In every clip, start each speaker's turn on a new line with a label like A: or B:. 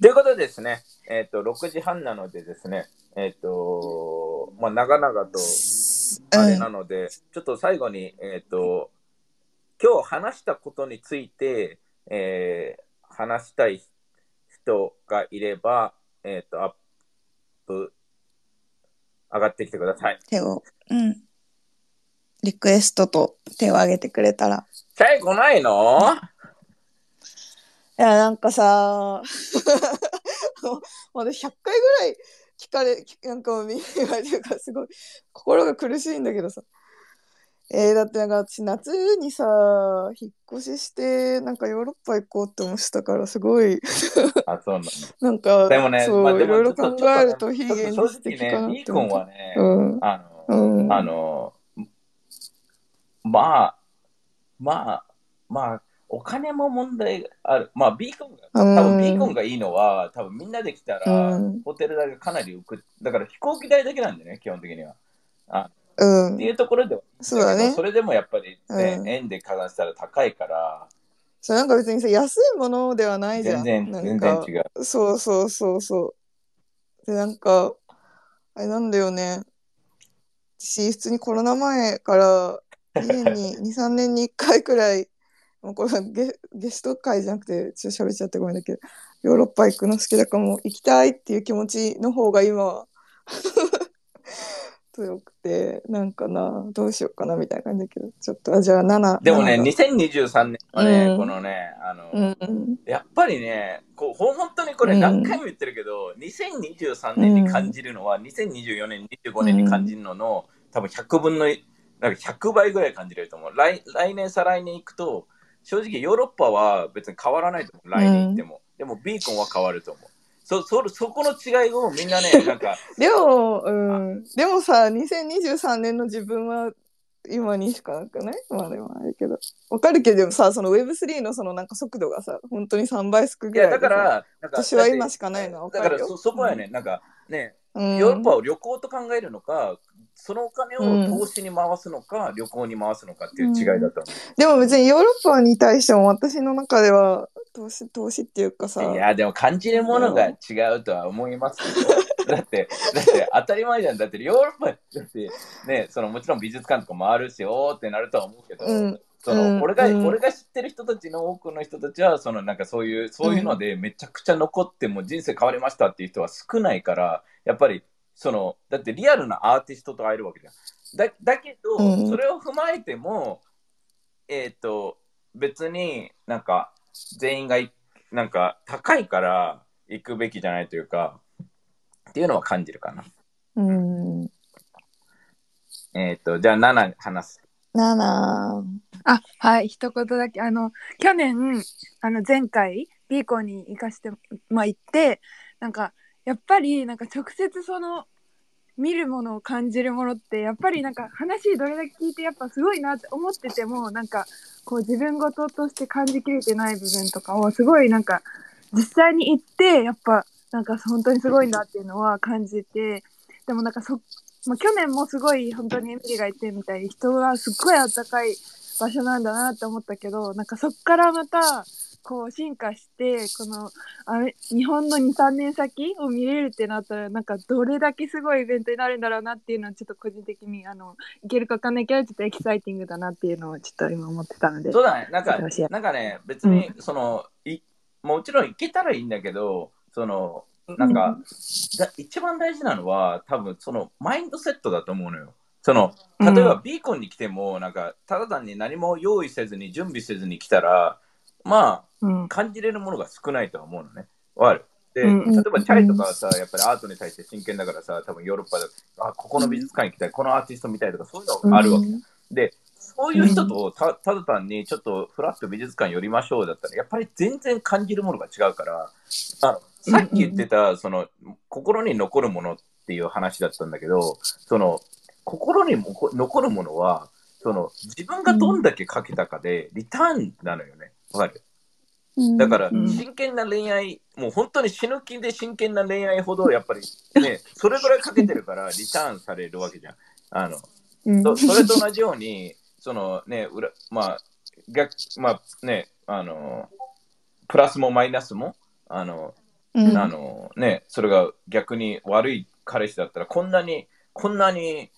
A: ということでですね、えっ、と、6時半なのでですね、えっ、と、まあ、長々と、あれなので、ちょっと最後に、えっ、と、今日話したことについて、えー話したい人がいれば、えっ、と、アップ、上がってきてください。
B: 手を、うん。リクエストと手を挙げてくれたら。
A: チャイ来ないの？
B: いや、なんかさ、私100回ぐらい聞かれ、なんか見言われてるからすごい心が苦しいんだけどさ。えー、だってなんか私夏にさ、引っ越しして、なんかヨーロッパ行こうって思ってたからすごい、
A: あ、そうなの。
B: なんか、
A: でもね、
B: そう、いろいろ考えると非現実的かなって思って。
A: コンはね、
B: うん。
A: あの、
B: うん。
A: あの、まあ、まあ、まあ、お金も問題がある。まあ、ビーコンが、
B: うん
A: 多分ビーコンがいいのは、多分みんなで来たら、
B: うん
A: ホテル代がかなり浮く。だから飛行機代だけなんでね、基本的には。あ
B: うん
A: っていうところでは、
B: そうだね
A: それでもやっぱりね、
B: うん
A: 円で加算したら高いから、
B: そうなんか別にさ安いものではないじゃん。
A: 全然、全
B: なんか
A: 然違う。
B: そうそうそうそう。で、なんか、あれなんだよね。私、普通にコロナ前から、2年に、2、3年に1回くらい、もうこれはゲゲスト会じゃなくて、ちょっと喋っちゃってごめんだけど、ヨーロッパ行くの好きだからもう行きたいっていう気持ちの方が今は 強くて、なんかな、どうしようかなみたいな感じだけど、ちょっと、あ、じゃあ7。
A: でもね、
B: 7
A: 2023年はね、
B: うん
A: このね、あの、
B: うんうん。
A: やっぱりね、こう本当にこれ
B: うん
A: 何回も言ってるけど、2023年に感じるのは、2024年、25年に感じるのの、多分100分の、なんか100倍ぐらい感じれると思う。来来年、再来年行くと、正直ヨーロッパは別に変わらないと思う。来年行っても。でもビーコンは変わると思う。そそそこの違いをみんなね、なんか、
B: でも、うん。でもさ、2023年の自分は今にしかなくない？まあでもあれけど。わかるけどさ、その Web3 のそのなんか速度がさ、本当に3倍速
A: いや、
B: ぐらい。
A: だから、
B: 私は今しかないのはかるよ
A: からそそこはね、なんかね、
B: うん、
A: ヨーロッパを旅行と考えるのか、そのお金
B: うん。
A: を投資に回すのか、旅行に回すのかっていう違いだと思
B: でも別にヨーロッパに対しても私の中では投資投資っていうかさ。
A: う。いや、でも感じるものが違うとは思いますけど、だって、だって当たり前じゃん。だってヨーロッパだってね、そのもちろん美術館とか回るし、おーってなるとは思うけど、
B: うん。
A: その
B: うん。
A: 俺が、
B: うん。
A: 俺が知ってる人たちの多くの人たちは、そのなんかそういう、そういうのでめちゃくちゃ残っても人生変わりましたっていう人は少ないから、やっぱり、その、だってリアルなアーティストと会えるわけじゃん。だだけど、
B: うん
A: それを踏まえても、えっ、と、別になんか全員がいなんか高いから行くべきじゃないというか、っていうのは感じるかな。
B: うん。
A: えっ、と、じゃあ7話す。
B: 7。
C: あ、はい、一言だけ。あの、去年、あの、前回、ビーコンに行かして、まあ、行って、なんか、やっぱり、なんか、直接その、見るものを感じるものって、やっぱりなんか、話どれだけ聞いて、やっぱすごいなって思ってても、なんか、こう、自分事として感じきれてない部分とかを、すごいなんか、実際に行って、やっぱ、なんか、本当にすごいんだっていうのは感じて、でもなんか、そ、まあ、去年もすごい本当にエミリーが言ってみたいに人がすっごいあったかい場所なんだなって思ったけどなんかそっからまたこう進化してこのあれ日本の23年先を見れるってなったらなんかどれだけすごいイベントになるんだろうなっていうのはちょっと個人的にあのいけるかわかんないけどちょっとエキサイティングだなっていうのをちょっと今思ってたので
A: そうだね、なんかなんかね、別に、その、い、もちろん行けたらいいんだけど、その、なんか、だ一番大事なのは、多分その、マインドセットだと思うのよ。その、例えば
C: うん。
A: ビーコンに来ても、なんか、ただ単に何も用意せずに、準備せずに来たら、ま
C: うん
A: あ、感じれるものが少ないとは思うのね。わかる？で、
C: うん
A: 例えばチャイとかはさ、やっぱりアートに対して真剣だからさ、多分ヨーロッパで、あ、ここの美術館行きたい、このアーティスト見たいとか、そういうのあるわけ。で、そういう人とたただ単にちょっとフラット美術館寄りましょうだったら、やっぱり全然感じるものが違うから、あさっき言ってた、その、心に残るものっていう話だったんだけど、その、心にもこ残るものは、その、自分がどんだけかけたかで、リターンなのよね。わかるだから、
C: うん。
A: 真剣な恋愛、もう本当に死ぬ気で真剣な恋愛ほど、やっぱりね、それぐらいかけてるから、リターンされるわけじゃん。あの、それと同じように、そのね、裏まあ、逆、まあね、あの、プラスもマイナスも、あの、
B: うん。
A: あのね、それが逆に悪い彼氏だったら、こんなに、こんなに、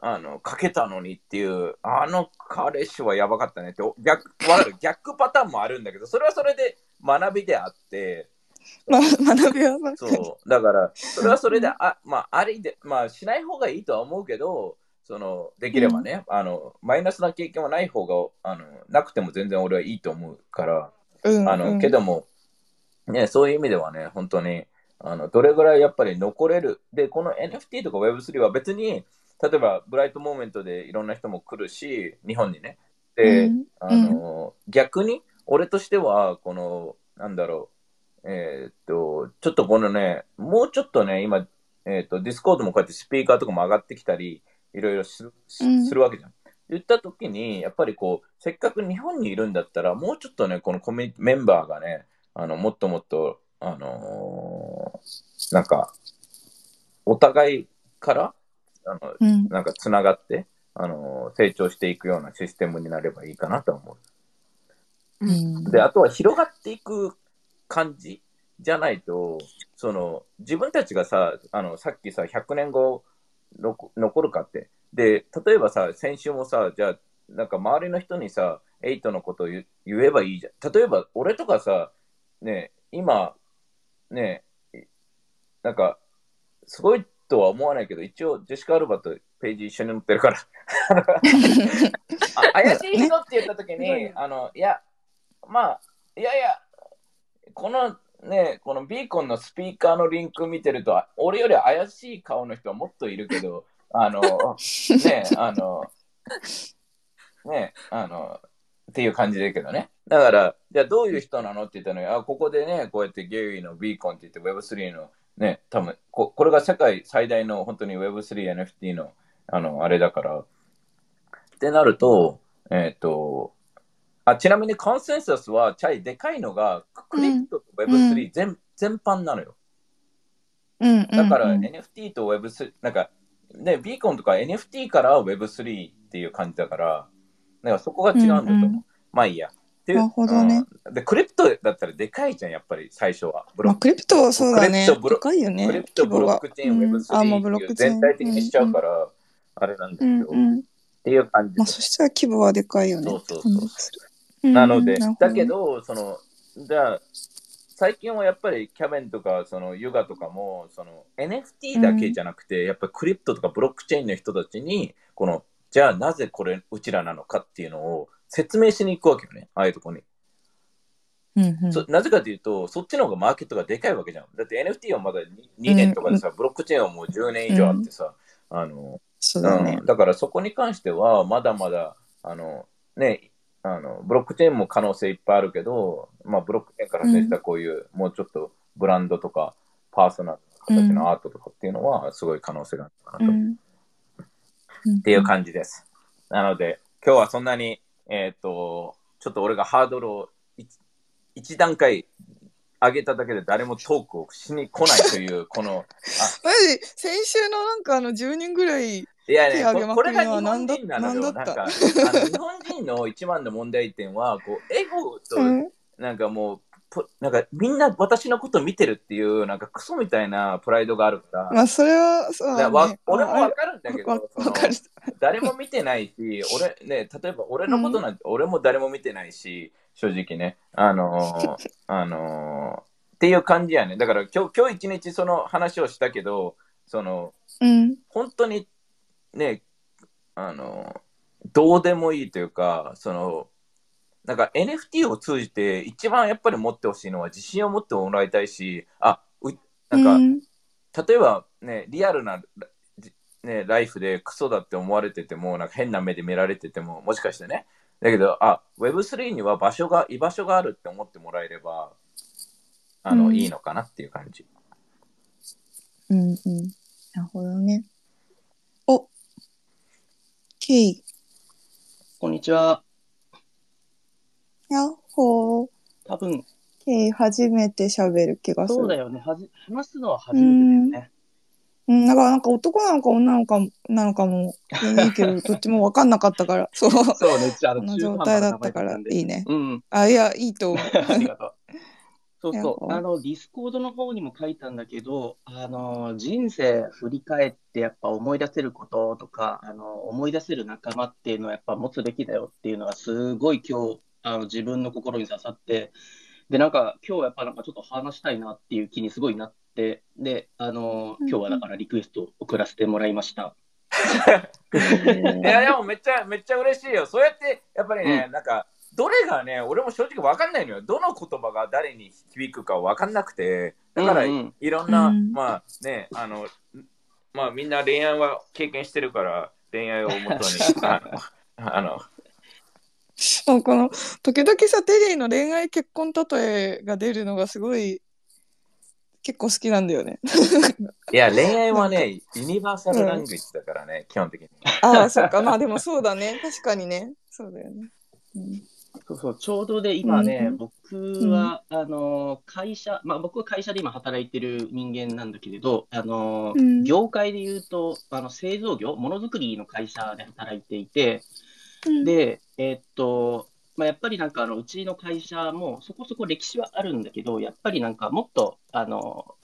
A: あの、かけたのにっていう、あの彼氏はやばかったねって、お逆、わかる逆パターンもあるんだけど、それはそれで学びであって、
B: まあ、学びは。
A: そう、だから、それはそれで、あ、まあ、ありで、まあ、しない方がいいとは思うけど、その、できればね、あの、マイナスな経験はない方が、あの、なくても全然俺はいいと思うから、
B: うん、
A: あの、
B: うん
A: けども、ね、そういう意味ではね、本当に、あの、どれぐらいやっぱり残れる。で、この NFT とか Web3 は別に、例えば、ブライトモーメントでいろんな人も来るし、日本にね。で、
B: うん
A: あの、逆に、俺としては、この、なんだろう、えーっと、ちょっとこのね、もうちょっとね、今、えーっと、ディスコードもこうやってスピーカーとかも上がってきたり、いろいろするするわけじゃん。言った時に、やっぱりこう、せっかく日本にいるんだったら、もうちょっとね、このコミメンバーがね、あの、もっともっと、あのーなんか、お互いから、あの、
B: うん。
A: なんかつながって、あのー成長していくようなシステムになればいいかなと思う。
B: うん
A: で、あとは広がっていく感じじゃないと、その、自分たちがさ、あの、さっきさ、100年後の残るかって。で、例えばさ、先週もさ、じゃあ、なんか周りの人にさ、エイトのことを言言えばいいじゃん。例えば、俺とかさ、ね、今、ね、なんか、すごいとは思わないけど、一応、ジェシカ・アルバとページ一緒に載ってるから。あ怪しい人って言った時に、あの、いや、まあ、いやいや、このね、このビーコンのスピーカーのリンク見てると、俺より怪しい顔の人はもっといるけど、あの、ね、あの、ね、あの、っていう感じだけどね。だから、じゃあどういう人なのって言ったのに、あ、ここでね、こうやってゲイのビーコンって言って Web3 のね、多分ここれが世界最大の本当に Web3 NFT のあの、あれだから。ってなると、えっ、と、あ、ちなみにコンセンサスは、チャイでかいのが、クリプトと Web3 全,、全般なのよ。
B: うん。
A: だから
B: うん
A: NFT と Web3、なんか、ね、ビーコンとか NFT から Web3 っていう感じだから、なんかそこが違うんだと思う。
B: うんうん
A: まあいいや。
B: なるほどね
A: うんで、クリプトだったらでかいじゃん、やっぱり最初は。ブロ
B: まあ、クリプトはそうだね。でかいよね。
A: クリプト、ブロックチェーン、Web3
B: うんあ、もうブロ
A: っていう
B: ックチェーン。
A: 全体的にしちゃうから、あれなんだけど、っ
B: うんうん。
A: ていう感じ
B: まあ、そしたら規模はでかいよね。
A: そうそうそうなので、
B: うん
A: だけ、ど、その、じゃあ、最近はやっぱりキャベンとか、そのユガとかも、その NFT だけじゃなくて、やっぱりクリプトとかブロックチェーンの人たちに、この、じゃあなぜこれ、うちらなのかっていうのを説明しに行くわけよね、ああいうとこに。
B: うんうん
A: そなぜかというと、そっちの方がマーケットがでかいわけじゃん。だって NFT はまだ 2, 2年とかでさ、ブロックチェーンはもう10年以上あってさ、あの、
B: そうだね
A: うん、。だからそこに関しては、まだまだ、あの、ね、あの、ブロックチェーンも可能性いっぱいあるけど、まあ、ブロックチェーンから出したこういう、もうちょっとブランドとか、パーソナルな形のアートとかっていうのは、すごい可能性があるかなと、っ
B: うん。
A: ていう感じです。なので、今日はそんなに、えっ、と、ちょっと俺がハードルを一一段階上げただけで誰もトークをしに来ないという、この、
B: マジ？先週のなんかあの10人ぐらい
A: いやね、
B: 手挙げま
A: ここれが日本人なのよ。
B: なん
A: か、あの日本人の一番の問題点は、こう、エゴと、
B: う。ん
A: なんかもう、ぽなんかみんな私のこと見てるっていう、なんかクソみたいなプライドがあるから、
B: まあそれはそうね。
A: わ俺も
B: あ
A: わかるんだけ
B: わ
A: ど、誰も見てないし、俺ね、例えば俺のことなんて、俺も誰も見てないし、正直ね、あのー あのーっていう感じやね。だから今日、今日一日その話をしたけど、その、
B: うん。
A: 本当にね、あの、どうでもいいというか、その、なんか NFT を通じて一番やっぱり持ってほしいのは自信を持ってもらいたいし、あ、うなんか、
B: うん。
A: 例えばね、リアルな、じね、ライフでクソだって思われてても、なんか変な目で見られてても、もしかしてね、だけど、あ、Web3 には場所が、居場所があるって思ってもらえれば、あの、
B: うん。
A: いいのかなっていう感じ。
B: うんうん。なるほどね。おケイ。
D: こんにちは。
B: やっほー
D: 多分、
B: ケイ初めて喋る気がする
D: そうだよね。はじ話すのは初めてだよね。
B: うん、だからなんか男なのか女なのかなのかもいいけど、どっちも分かんなかったから、そう。
D: そうね。じゃあ、
B: この状態だったからいいね。
D: うん。
B: あ、いや、いいと思う。
D: ありがとう。そうそう。あの、ディスコードの方にも書いたんだけど、あの、人生振り返ってやっぱ思い出せることとか、あの、思い出せる仲間っていうのはやっぱ持つべきだよっていうのがすごい今日、あの、自分の心に刺さって、で、なんか今日やっぱなんかちょっと話したいなっていう気にすごいなって、で、あの、今日はだからリクエストを送らせてもらいました。
A: いや、でもめっちゃ、めっちゃ嬉しいよ。そうやって、やっぱりね、なんか、どれがね、俺も正直わかんないのよ。どの言葉が誰に響くかわかんなくて、だから、
D: うんうん
A: いろんな、
C: うん
A: まあね、あの、まあみんな恋愛は経験してるから、恋愛をもとに、あの、あの
B: もうこの時々さテリーの恋愛結婚例えが出るのがすごい結構好きなんだよね。
A: いや、恋愛はね、ユニバーサルラングエッジだからね、基本的に。
B: ああそっか。まあでもそうだね。確かにね。そうだよね。うん。
D: そうそう、ちょうどで今ね、
B: うん。
D: 僕は、あの、会社、まあ僕は会社で今働いてる人間なんだけれど、あの、
C: うん。
D: 業界で言うと、あの、製造業、ものづくりの会社で働いていて、
C: うん。
D: で、えーっと、まあ、やっぱりなんかあの、うちの会社もそこそこ歴史はあるんだけど、やっぱりなんかもっと、あの、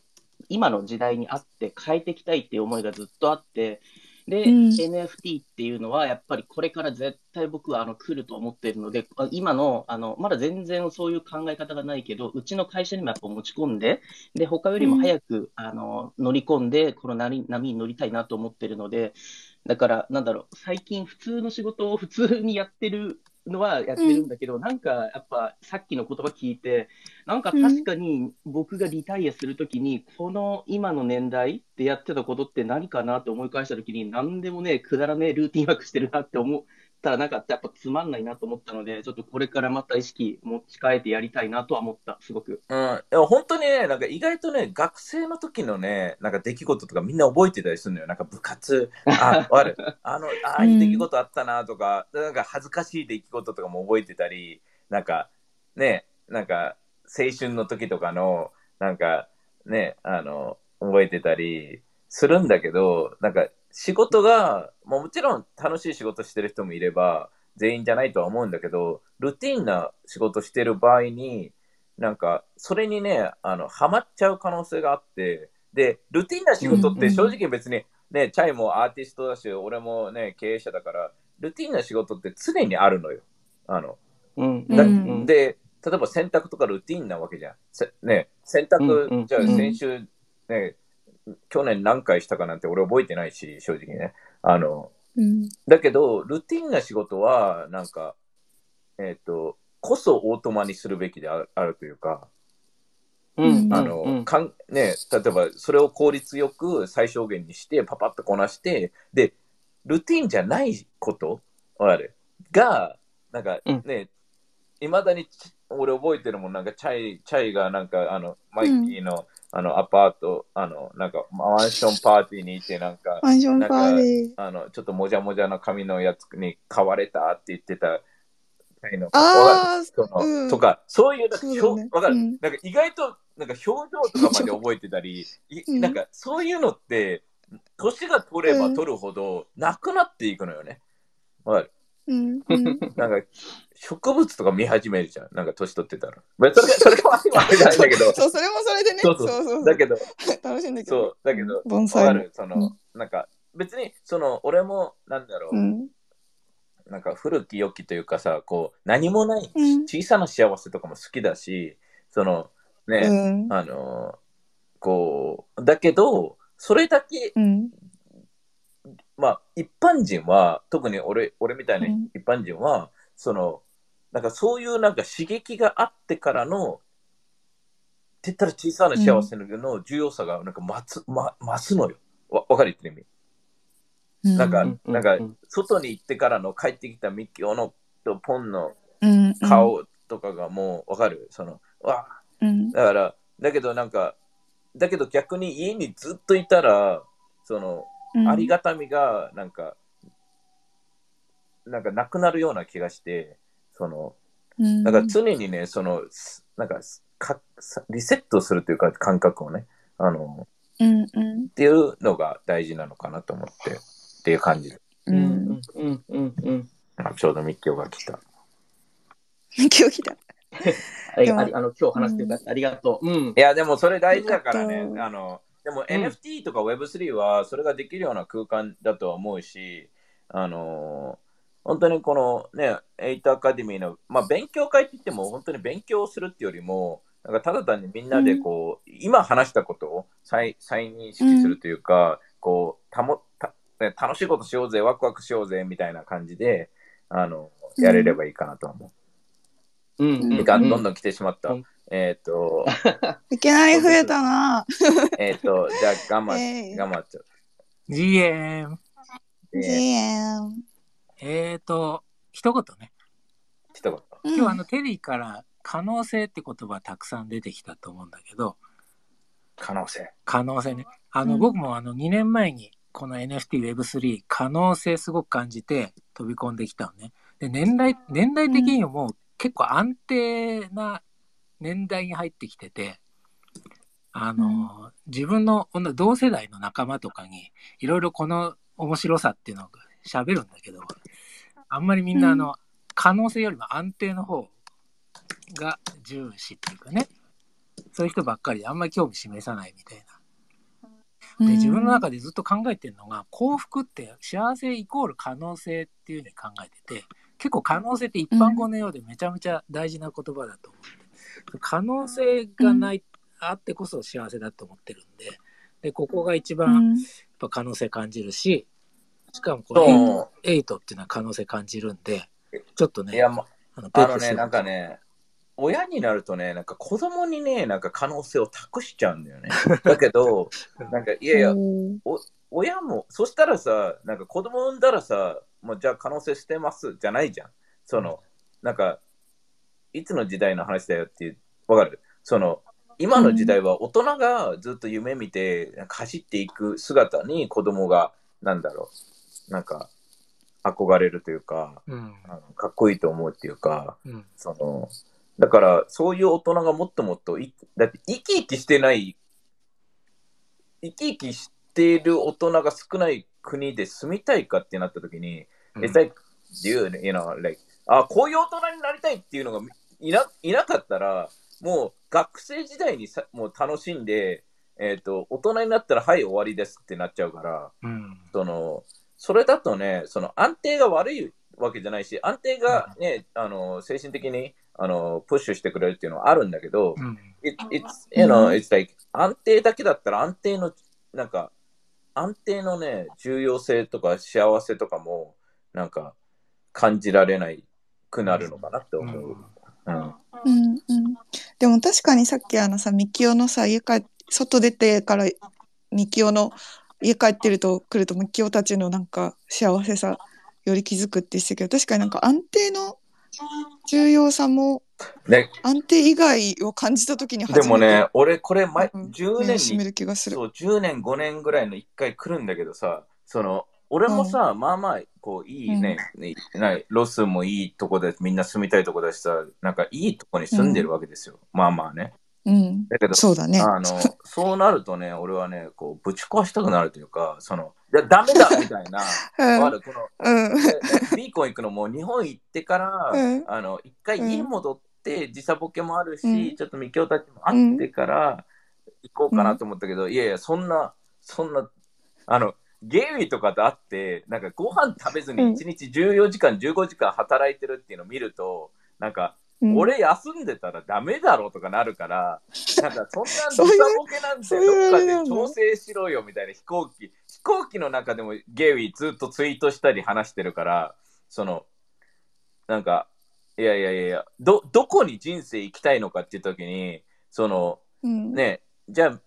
D: 今の時代に合って変えていきたいっていう思いがずっとあって、で、
C: うん。
D: NFT っていうのはやっぱりこれから絶対僕はあの来ると思っているので、あ今の、あの、まだ全然そういう考え方がないけど、うちの会社にもやっぱ持ち込んで、で、他よりも早く、あの、乗り込んで、この波波に乗りたいなと思ってるので、だから、なんだろう、最近普通の仕事を普通にやってるのはやってるんだけど、なんかやっぱさっきの言葉聞いて、なんか確かに僕がリタイアするときに、この今の年代でやってたことって何かなって思い返したときに、何でもね、くだらねえルーティンワークしてるなって思う。ったら、なんかやっぱつまんないなと思ったので、ちょっとこれからまた意識持ち替えてやりたいなとは思った、すごく。
A: うん、でも本当にね、なんか意外とね、学生の時のね、なんか出来事とかみんな覚えてたりするのよ。なんか部活、あ、ある、あの、ああいう出来事あったなとか、なんか恥ずかしい出来事とかも覚えてたり、なんかね、なんか青春の時とかの、なんかね、あの、覚えてたりするんだけど、なんか仕事が、もうもちろん楽しい仕事してる人もいれば、全員じゃないとは思うんだけど、ルーティンな仕事してる場合に、なんか、それにね、あの、ハマっちゃう可能性があって、で、ルーティンな仕事って正直別に、ね、チャイもアーティストだし、俺もね、経営者だから、ルーティンな仕事って常にあるのよ。あの、
D: うん。
A: だ
C: うん
A: で、例えば洗濯とかルーティンなわけじゃん。せね、洗
D: うんうん
A: 濯、じゃあ
B: うん
A: 先週、ね、去年何回したかなんて俺覚えてないし、正直ね。あの、
C: うん。
A: だけど、ルーティンな仕事は、なんか、えっ、と、こそオートマにするべきでああるというか、
D: うん。
A: あの、
D: うん。
A: かんね、例えばそれを効率よく最小限にして、パパッとこなして、で、ルーティンじゃないことあるが、なんか
D: うん。
A: ね、いまだにち俺覚えてるもん、なんかチャイ、チャイがなんか、あの、マイキーの、あの、アパート、あの、なんか、マンションパーティーに行って、なんか、
B: マンションパーティー。
A: あの、ちょっともじゃもじゃの髪のやつに買われたって言ってた、
B: あ
A: その
B: うん。
A: とか、そういう、なんか
B: そうだね。
A: かる、
B: うん。
A: なんか意外と、なんか表情とかまで覚えてたり、い
B: うん
A: なん。かそういうのって、年が取れば取るほど、なくなっていくのよね。わかる？
B: うんうん
A: なんか、植物とか見始めるじゃん。なんか年取ってたら。まあそれそれは今あれじゃないんだけど、
B: そう、それもそれでね。
A: そうそう
B: そうそう
A: だけど、
B: 楽しんだけど。
A: そう、だけど、
B: 盆栽も。
A: わかる、その、なんか、別に、その、俺も、なんだろう、
B: うん。
A: なんか古き良きというかさ、こう、何もない
B: うん
A: 小さな幸せとかも好きだし、その、ね、
B: うん。
A: あのこう、だけど、それだけ、
B: うん。
A: まあ、一般人は、特に俺、俺みたいな
B: うん
A: 一般人は、その、なんかそういうなんか刺激があってからの、って言ったら小さな幸せの重要さがなんか増す、ま、増すのよ。わ、わかる言ってる意味？なんか、
D: うん
A: なんか
D: うん、
A: 外に行ってからの帰ってきたミキオのとポンの
B: うん。
A: 顔とかがもうわかる？その、わ
B: うん。
A: だから、だけどなんか、だけど逆に家にずっといたら、その、
B: うん。
A: ありがたみが、なんか、なんかなくなるような気がして、その、
B: うん。
A: だから常にね、その、すなんかか、さリセットするというか感覚をね、あの、
B: うん。うん。
A: っていうのが大事なのかなと思って、っていう感じで。
B: う。
D: うんんうんうんうん
A: あちょうど密教が来た。
B: 今日来た。
D: あり
B: でも
D: あの今日話してくださってありがとう。うん
A: い。や、でもそれ大事だからねあのでも
D: ん。
A: NFT とか Web3 はそれができるような空間だとは思うし、あの本当にこのね、エイトアカデミーの、まあ、勉強会って言っても本当に勉強するっていうよりも、なんかただ単にみんなでこう、今話したことを再再認識するというか、こうたもたね楽しいことしようぜ、ワクワクしようぜみたいな感じで、あのやれればいいかなと思う。
D: うん。うん。
A: 時間どんどん来てしまった。
D: うん
A: えっ、と、
B: いきなり増えたな。
A: えっ、と、じゃあ、頑張っ、
B: えい
A: 頑張っちゃう。
E: GM。
A: えー
B: GM。
E: えーと、一言ね。
A: 一言。
B: うん
E: 今日あのテリーから可能性って言葉たくさん出てきたと思うんだけど、
A: 可能性。
E: 可能性ね。あの、
B: うん
E: 僕もあの2年前にこの NFT Web3 可能性すごく感じて飛び込んできたのね。で、年代、年代的にももう結構安定な年代に入ってきてて、あの、自分の同世代の仲間とかにいろいろこの面白さっていうのを喋るんだけど、あんまりみんなあの、可能性よりも安定の方が重視っていうかね、そういう人ばっかりであんまり興味示さないみたいな。で、自分の中でずっと考えてるのが、幸福って幸せイコール可能性っていうふうに考えてて、結構可能性って一般語のようでめちゃめちゃ大事な言葉だと思って、可能性がない、あってこそ幸せだと思ってるんで、で、ここが一番
B: うん
E: やっぱ可能性感じるし、しかもこ
A: そ
E: のエイトっていうのは可能性感じるんで、ちょっと
A: う。
E: ね、
A: いや、ま、
E: あの
A: あのね、なんかね、親になるとね、なんか子供にね、なんか可能性を託しちゃうんだよね。だけど、なんか、いやいや、
B: うん
A: 親も、そしたらさ、なんか子供産んだらさ、もうじゃあ可能性捨てますじゃないじゃん。その、なんか、いつの時代の話だよっていう、わかる？その、今の時代は大人がずっと夢見てなんか走っていく姿に子供が、なんだろう、なんか、憧れるというか、
E: うん。
A: あのかっこいいと思うっていうか、
E: うん。
A: その、だから、そういう大人がもっともっとい、だって生き生きしてない、生き生きしている大人が少ない国で住みたいかってなった時に、
E: うん
A: it's like, dude, you know, like, あ、こういう大人になりたいっていうのがいないなかったら、もう学生時代にさもう楽しんで、えっ、と、大人になったら、はい、終わりですってなっちゃうから、
E: うん。
A: その、それだとね、その安定が悪いわけじゃないし、安定がね、あの、精神的に、あの、プッシュしてくれるっていうのはあるんだけど、
E: うん。
A: it, it's, you know, it's like 安定だけだったら安定の、なんか、安定のね、重要性とか幸せとかも、なんか、感じられないくなるのかなって思う。うん。
B: うんうん、でも確かにさっきあのさミキオのさ家帰っ外出てからミキオの家帰ってると来るとミキオたちのなんか幸せさより気づくって言ってたけど確かになんか安定の重要さも
A: ね、
B: 安定以外を感じた時に初めて
A: でもね、俺、これ、前、
B: うん
A: 10年に
B: 目を閉める気がする。
A: そう、10年、5年ぐらいの1回来るんだけどさ、その、俺もさ、まあまあ、こう、いいね、いないロスもいいとこで、みんな住みたいとこだしさ、なんかいいとこに住んでるわけですよ。まあまあね。
B: うん、
A: だけど、
B: そうだね。
A: あの、そうなるとね、俺はね、こう、ぶち壊したくなるというか、その、いや、ダメだ みたいな、
B: うん。
A: この、
B: うん。
A: でビーコン行くのも日本行ってから、
B: うん。
A: あの一回家戻って時差ボケもあるし、
B: うん。
A: ちょっとみきおたちも会ってから行こうかなと思ったけど、いやいやそんなそんなあのゲイとかと会ってなんかご飯食べずに
B: うん。
A: 1日14時間15時間働いてるっていうのを見るとなんか、
B: うん。
A: 俺休んでたらダメだろうとかなるから、なんかそんな時
B: そういう
A: 差ボケなんてどっかで調整しろよみたいな飛行機、飛行機の中でもゲイウィずっとツイートしたり話してるから、その、なんか、いやいやいやど、どこに人生生きたいのかっていう時に、その、
B: うん。
A: ね、じゃあ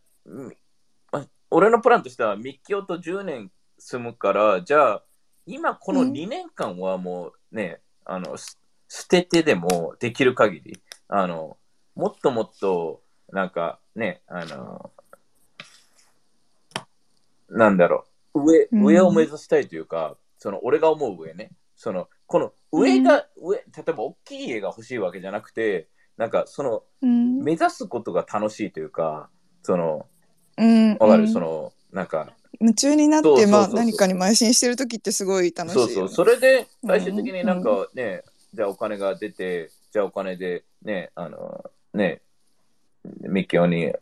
A: 俺のプランとしては、ミッキオと10年住むから、じゃあ、今この
B: うん。
A: 2年間はもうね、あの、す捨ててでもできる限り、あの、もっともっと、なんかね、あの、なんだろう、上、
B: うん。
A: 上を目指したいというか、その、俺が思う上ね、その、この上が、上、例えば大きい家が欲しいわけじゃなくて、なんかその、
B: うん。
A: 目指すことが楽しいというか、その、
B: うん
A: わかる、
B: うん
A: その、なんか、
B: 夢中になって
A: そうそうそうそう
B: まあ何かに邁進してる時ってすごい楽しいよ、ね。
A: そうそう、それで
B: うん
A: 最終的になんかね、じゃあお金が出て、ちゃお金で、ね、あの、ね、ミキオに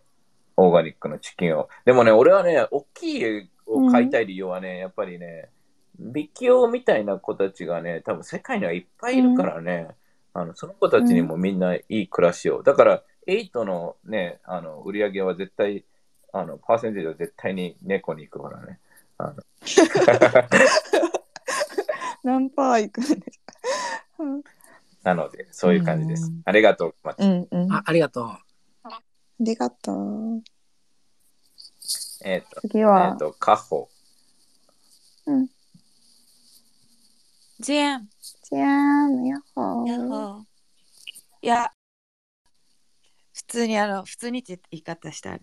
A: オーガニックのチキンを。でもね、俺はね、大きい家を買いたい理由はね、やっぱりね、ミキオみたいな子たちがね、多分世界にはいっぱいいるからね、あのその子たちにもみんないい暮らしを。だから、8のね、あの売り上げは絶対、あのパーセンテージは絶対に猫に行くからね。あの
B: 何パーいくんですか？うん
A: なので、そういう感じです
B: うん。
A: ありがとう、マッチ。
B: うんうん。あ
E: あありがとう。
B: りがとう。
A: えっ、と、
B: 次
A: えっ、
B: は、
A: と、カホ。
C: ジェーン
B: じゃーん、やっほー。
C: やっほーいや普通にあの普通にって言い方したね。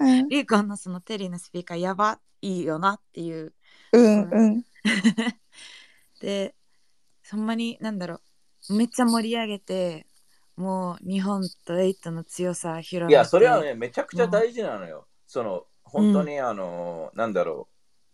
B: うん。
C: リーコンのそのテリーのスピーカーやばいいよなっていう。
B: うんうん。
C: でほんまになんだろう。めっちゃ盛り上げてもう日本とエイトの強さ広めて。
A: いや、それはね、めちゃくちゃ大事なのよ。その、本当に、あの、なんだろ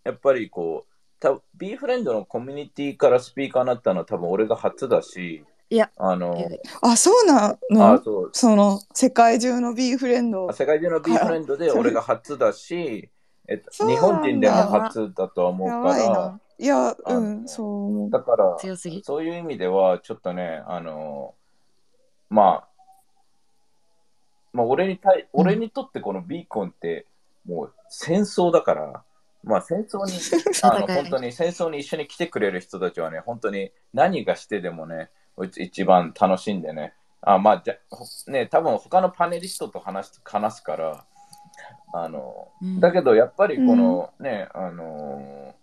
A: う。やっぱりこう、た B フレンドのコミュニティからスピーカーになったのは多分俺が初だし、
C: いや
A: あの、
B: あ、そうな
A: あ
B: の
A: そう。
B: その、世界中の B フレンド。
A: 世界中の B フレンドで俺が初だし、えっと、日本人でも初だとは思う
B: や
A: から。
B: ばいや、
A: あ
B: うん、
A: の
B: そう思う。
A: だから、
C: 強すぎ。
A: そういう意味では、ちょっとね、あの、まあ、まあ、俺に対、俺にとってこのビーコンって、もう戦争だから、まあ戦争に、あの、本当に戦争に一緒に来てくれる人たちはね、本当に何がしてでもね、一番楽しんでね、あ、まあ、じゃ、ほね、多分他のパネリストと話す、話すから、あの、
C: うん。
A: だけどやっぱりこのね、あの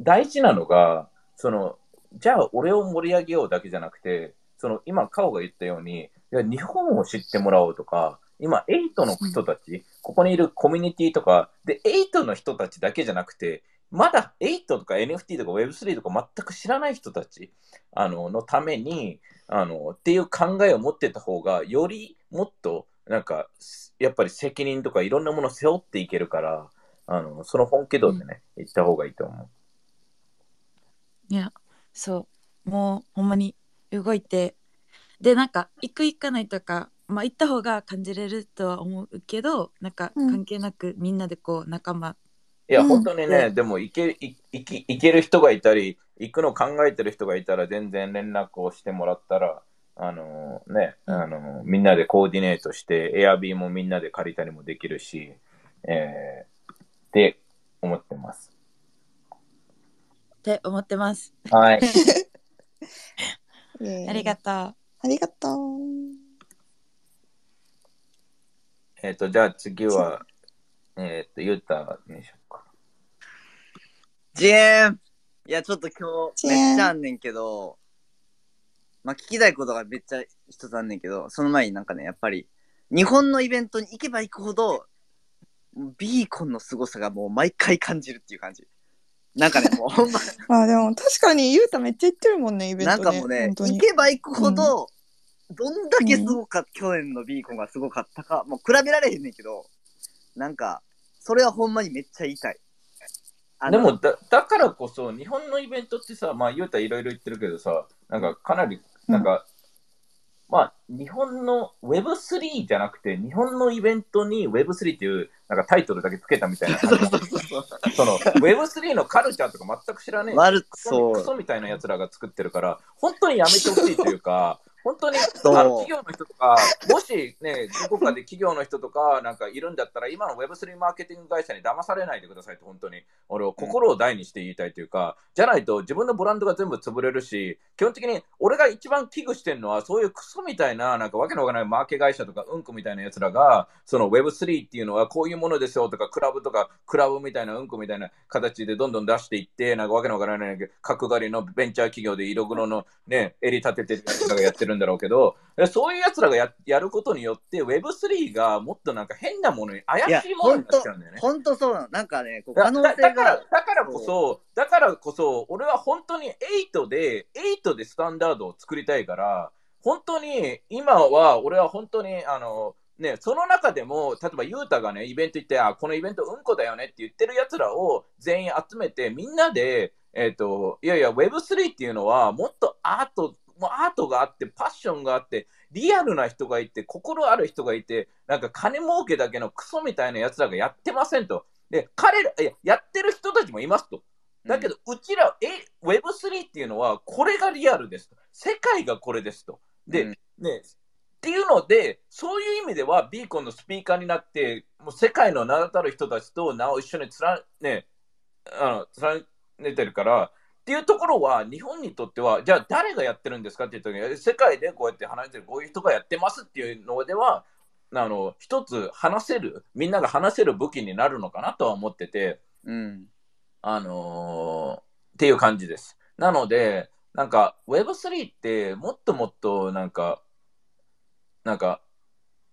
A: 大事なのが、その、じゃあ俺を盛り上げようだけじゃなくて、その今、カオが言ったように、いや日本を知ってもらおうとか、今、エイトの人たち、ここにいるコミュニティとか、で、エイトの人たちだけじゃなくて、まだエイトとか NFT とか Web3 とか全く知らない人たちあののためにあのっていう考えを持ってた方がよりもっとなんかやっぱり責任とかいろんなものを背負っていけるからあのその本気度でね、行った方がいいと思う。
C: いやそう。もうほんまに動いて。でなんか行く行かないとかまあ行った方が感じれるとは思うけどなんか
B: うん。
C: 関係なくみんなでこう仲間
A: いや、
B: うん
A: 本当にね、でも行けい行き行ける人がいたり、行くの考えてる人がいたら、全然連絡をしてもらったら、あのね、あのみんなでコーディネートして、エアビーもみんなで借りたりもできるし、えー、って思ってます。
C: って思ってます
A: はい。
C: ありがとう
B: ありがとう。
A: えっ、と、じゃあ次は、えっ、と、ユータにしようか。
F: ジエーンいや、ちょっと今日めっちゃあんねんけど、まあ、聞きたいことがめっちゃ一つあんねんけど、その前になんかね、やっぱり、日本のイベントに行けば行くほど、ビーコンの凄さがもう毎回感じるっていう感じ。なんかね、もうほんま、
B: まあでも確かにゆうためっちゃ行ってるもんね、イベントね。
F: なんかもうね
B: 本、当に
F: 行けば行くほど、どんだけすごかった、去年のビーコンがすごかったか、もう比べられへんねんけど、なんか、それはほんまにめっちゃ言いたい。
A: でもだ、だからこそ、日本のイベントってさ、まあ、ユータいろいろ言ってるけどさ、なんかかなり、なんか、まあ、日本の Web3 じゃなくて、日本のイベントに Web3 っていう、なんかタイトルだけつけたみたいな。その Web3 のカルチャーとか全く知らねえ。
F: まる、
A: クソ
F: そう。
A: クソみたいなやつらが作ってるから、本当にやめてほしいというか、本当にあの企業の人とか、もしね、どこかで企業の人とかなんかいるんだったら、今の Web3 マーケティング会社に騙されないでくださいって、本当に。俺を心を大にして言いたいというか、じゃないと自分のブランドが全部潰れるし、基本的に俺が一番危惧してるのは、そういうクソみたいな、なんかわけのわからないマーケ会社とか、うんこみたいなやつらが、その Web3 っていうのはこういうものですよとか、クラブとか、クラブみたいなうんこみたいな形でどんどん出していって、なんかわけのわからない角刈りのベンチャー企業で色黒のね、襟立ててるやつらがやってるんだろうけど、でそういうやつらがややることによって Web3 がもっとなんか変なものに怪しいものになっちゃうんだよね。
F: ほんとそうなの。なんかね、こう
A: だ
F: 可能性
A: だだから
F: が、
A: だからこそ、だからこそ、俺は本当に8で、8でスタンダードを作りたいから、本当に今は、俺は本当に、あの、ね、その中でも、例えば、ユータがね、イベント行って、あ、このイベントうんこだよねって言ってる奴らを全員集めて、みんなで、えっ、と、いやいや、Web3 っていうのは、もっとアート、もうアートがあって、パッションがあって、リアルな人がいて、心ある人がいて、なんか金儲けだけのクソみたいなやつらがやってませんと。で、彼ら、いや、やってる人たちもいますと。だけど、うちら、え、Web3 っていうのは、これがリアルですと。世界がこれですと。で、
F: うん
A: ね、っていうので、そういう意味では、ビーコンのスピーカーになって、もう世界の名だたる人たちと名を一緒につら、ね、あの連ねてるから、っていうところは、日本にとっては、じゃあ誰がやってるんですか？って言った時に、世界でこうやって話してる、こういう人がやってますっていうのでは、あの一つ話せる、みんなが話せる武器になるのかなとは思ってて、
F: うん。
A: あのーっていう感じです。なので、なんか Web3 ってもっともっとなんか、なんか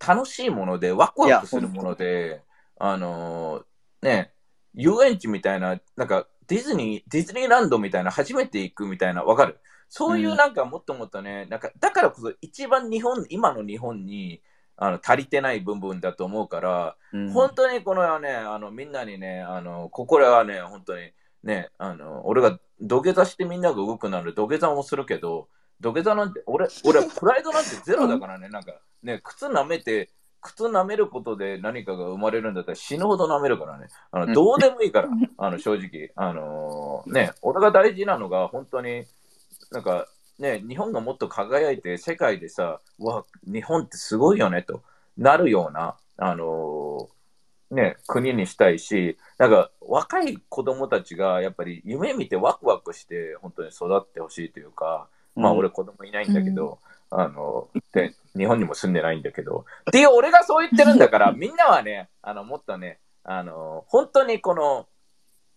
A: 楽しいもので、ワクワクするもので、あのーね、遊園地みたいな、なんかディズニー、ディズニーランドみたいな、初めて行くみたいな、わかる？そういうなんかもっともっとね、なんかだからこそ一番日本、今の日本にあの足りてない部分だと思うから、
F: うん。
A: 本当にこのね、あのみんなにね、あのここはね、本当にね、あの俺が土下座してみんなが動くなら土下座もするけど、土下座なんて、俺、俺、プライドなんてゼロだからね、なんかね、靴舐めて、靴舐めることで何かが生まれるんだったら死ぬほど舐めるからね。あ
F: うん
A: のどうでもいいから、あの正直。あのーね、俺が大事なのが本当に、なんかね、日本がもっと輝いて世界でさ、うわ、日本ってすごいよねとなるような、あのーね、国にしたいし、なんか若い子供たちがやっぱり夢見てワクワクして本当に育ってほしいというか、まあ
F: うん
A: 俺子供いないんだけど、あの、で、日本にも住んでないんだけど、っていう俺がそう言ってるんだから、みんなはね、あの、もっとね、あの、本当にこの、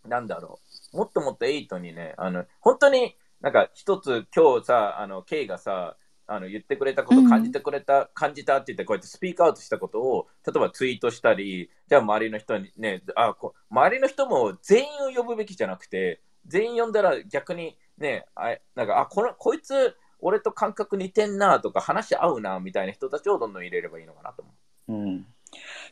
A: なんだろう、もっともっとエイトにね、あの、本当になんか一つ今日さ、あの、ケイがさ、あの言ってくれたこと、
C: うん。
A: 感じてくれた、感じたって言って、こうやってスピークアウトしたことを、例えばツイートしたり、じゃあ周りの人にね、あこ周りの人も全員を呼ぶべきじゃなくて、全員呼んだら逆にね、あなんか、あ、この、こいつ、俺と感覚似てんなとか、話合うなみたいな人たちをどんどん入れればいいのかなと思
F: うん。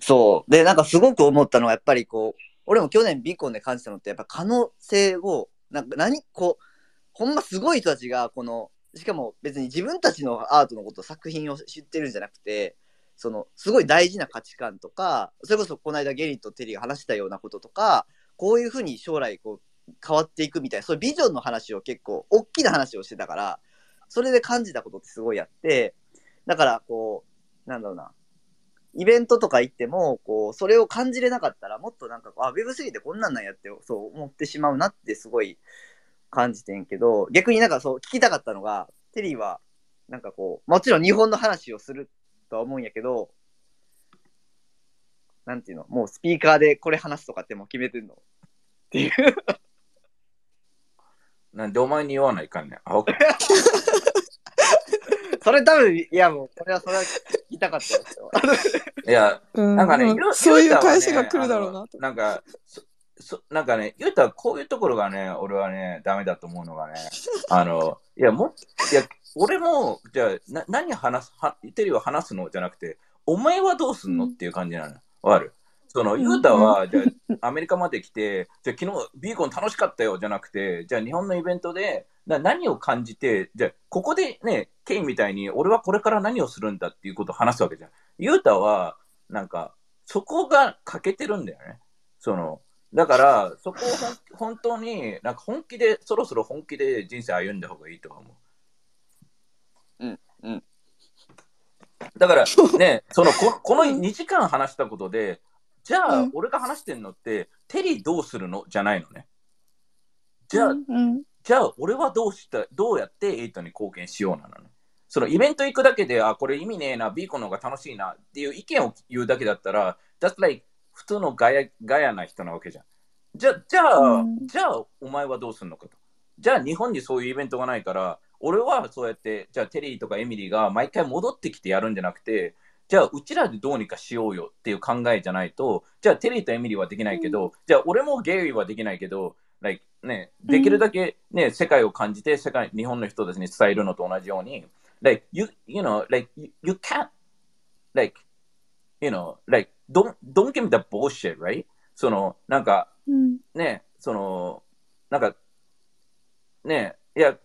F: そう。で、なんかすごく思ったのは、やっぱりこう、俺も去年ビーコンで感じたのって、やっぱ可能性を、なんか何、こう、ほんますごい人たちが、この、しかも別に自分たちのアートのこと、作品を知ってるんじゃなくて、その、すごい大事な価値観とか、それこそこの間ゲリとテリーが話したようなこととか、こういうふうに将来こう変わっていくみたいな、そういうビジョンの話を結構、大きな話をしてたから、それで感じたことってすごいあって、だからこう、なんだろうな、イベントとか行っても、こう、それを感じれなかったら、もっとなんか、あ、Web3 ってこんなんなんやって、そう思ってしまうなってすごい感じてんけど、逆になんかそう、聞きたかったのが、テリーは、なんかこう、もちろん日本の話をするとは思うんやけど、なんていうの、もうスピーカーでこれ話すとかってもう決めてんのっていう。
A: う。なんでお前に言わないかんねん。
F: それ多分、いやもう、これはそれは聞きたかったですよ。
A: いや、
B: うん
A: なんかね、
B: うん
A: ゆ
B: そういう返しが来るだろうなと
A: あの。なんか、そそなんかね、ゆうたはこういうところがね、俺はね、ダメだと思うのがね、あの、いや、もいや、俺も、じゃあ、な何話す、はテリーは話すのじゃなくて、お前はどうすんのっていう感じなの。わかる？その、
B: ん
A: ゆうたは、じゃあ、アメリカまで来て、じゃあ、昨日、ビーコン楽しかったよ、じゃなくて、じゃあ、日本のイベントで、な何を感じて、じゃあ、ここでね、ケイみたいに、俺はこれから何をするんだっていうことを話すわけじゃん。ゆうたは、なんか、そこが欠けてるんだよね。その、だから、そこを本当に、なんか本気で、そろそろ本気で人生歩んだ方がいいとは思う。
F: うんうん
A: だから、ね、そのこ、この2時間話したことで、じゃあ、
B: うん
A: 俺が話してんのって、テリーどうするの？じゃないのね。じゃあ、
B: うん
A: じゃあ、俺はどうした、どうやってエイトに貢献しようなのね。そのイベント行くだけで、あ、これ意味ねえな、ビーコンの方が楽しいなっていう意見を言うだけだったら、that's like 普通のガヤガヤな人なわけじゃん。じゃじゃあ、
B: うん
A: じゃあ、お前はどうするのかと。じゃあ、日本にそういうイベントがないから、俺はそうやって、じゃあ、テリーとかエミリーが毎回戻ってきてやるんじゃなくて、じゃあ、うちらでどうにかしようよっていう考えじゃないと、じゃあ、テリーとエミリーはできないけど、じゃあ、俺もゲイはできないけど、like ね、できるだけ、ね、世界を感じて、世界、日本の人たちに伝えるのと同じように、like, you, you know, like, you, you can't, like, you know, like, don't, don't give me the bullshit, right? その、なんか、
B: うん。
A: ね、その、なんか、ね、いや、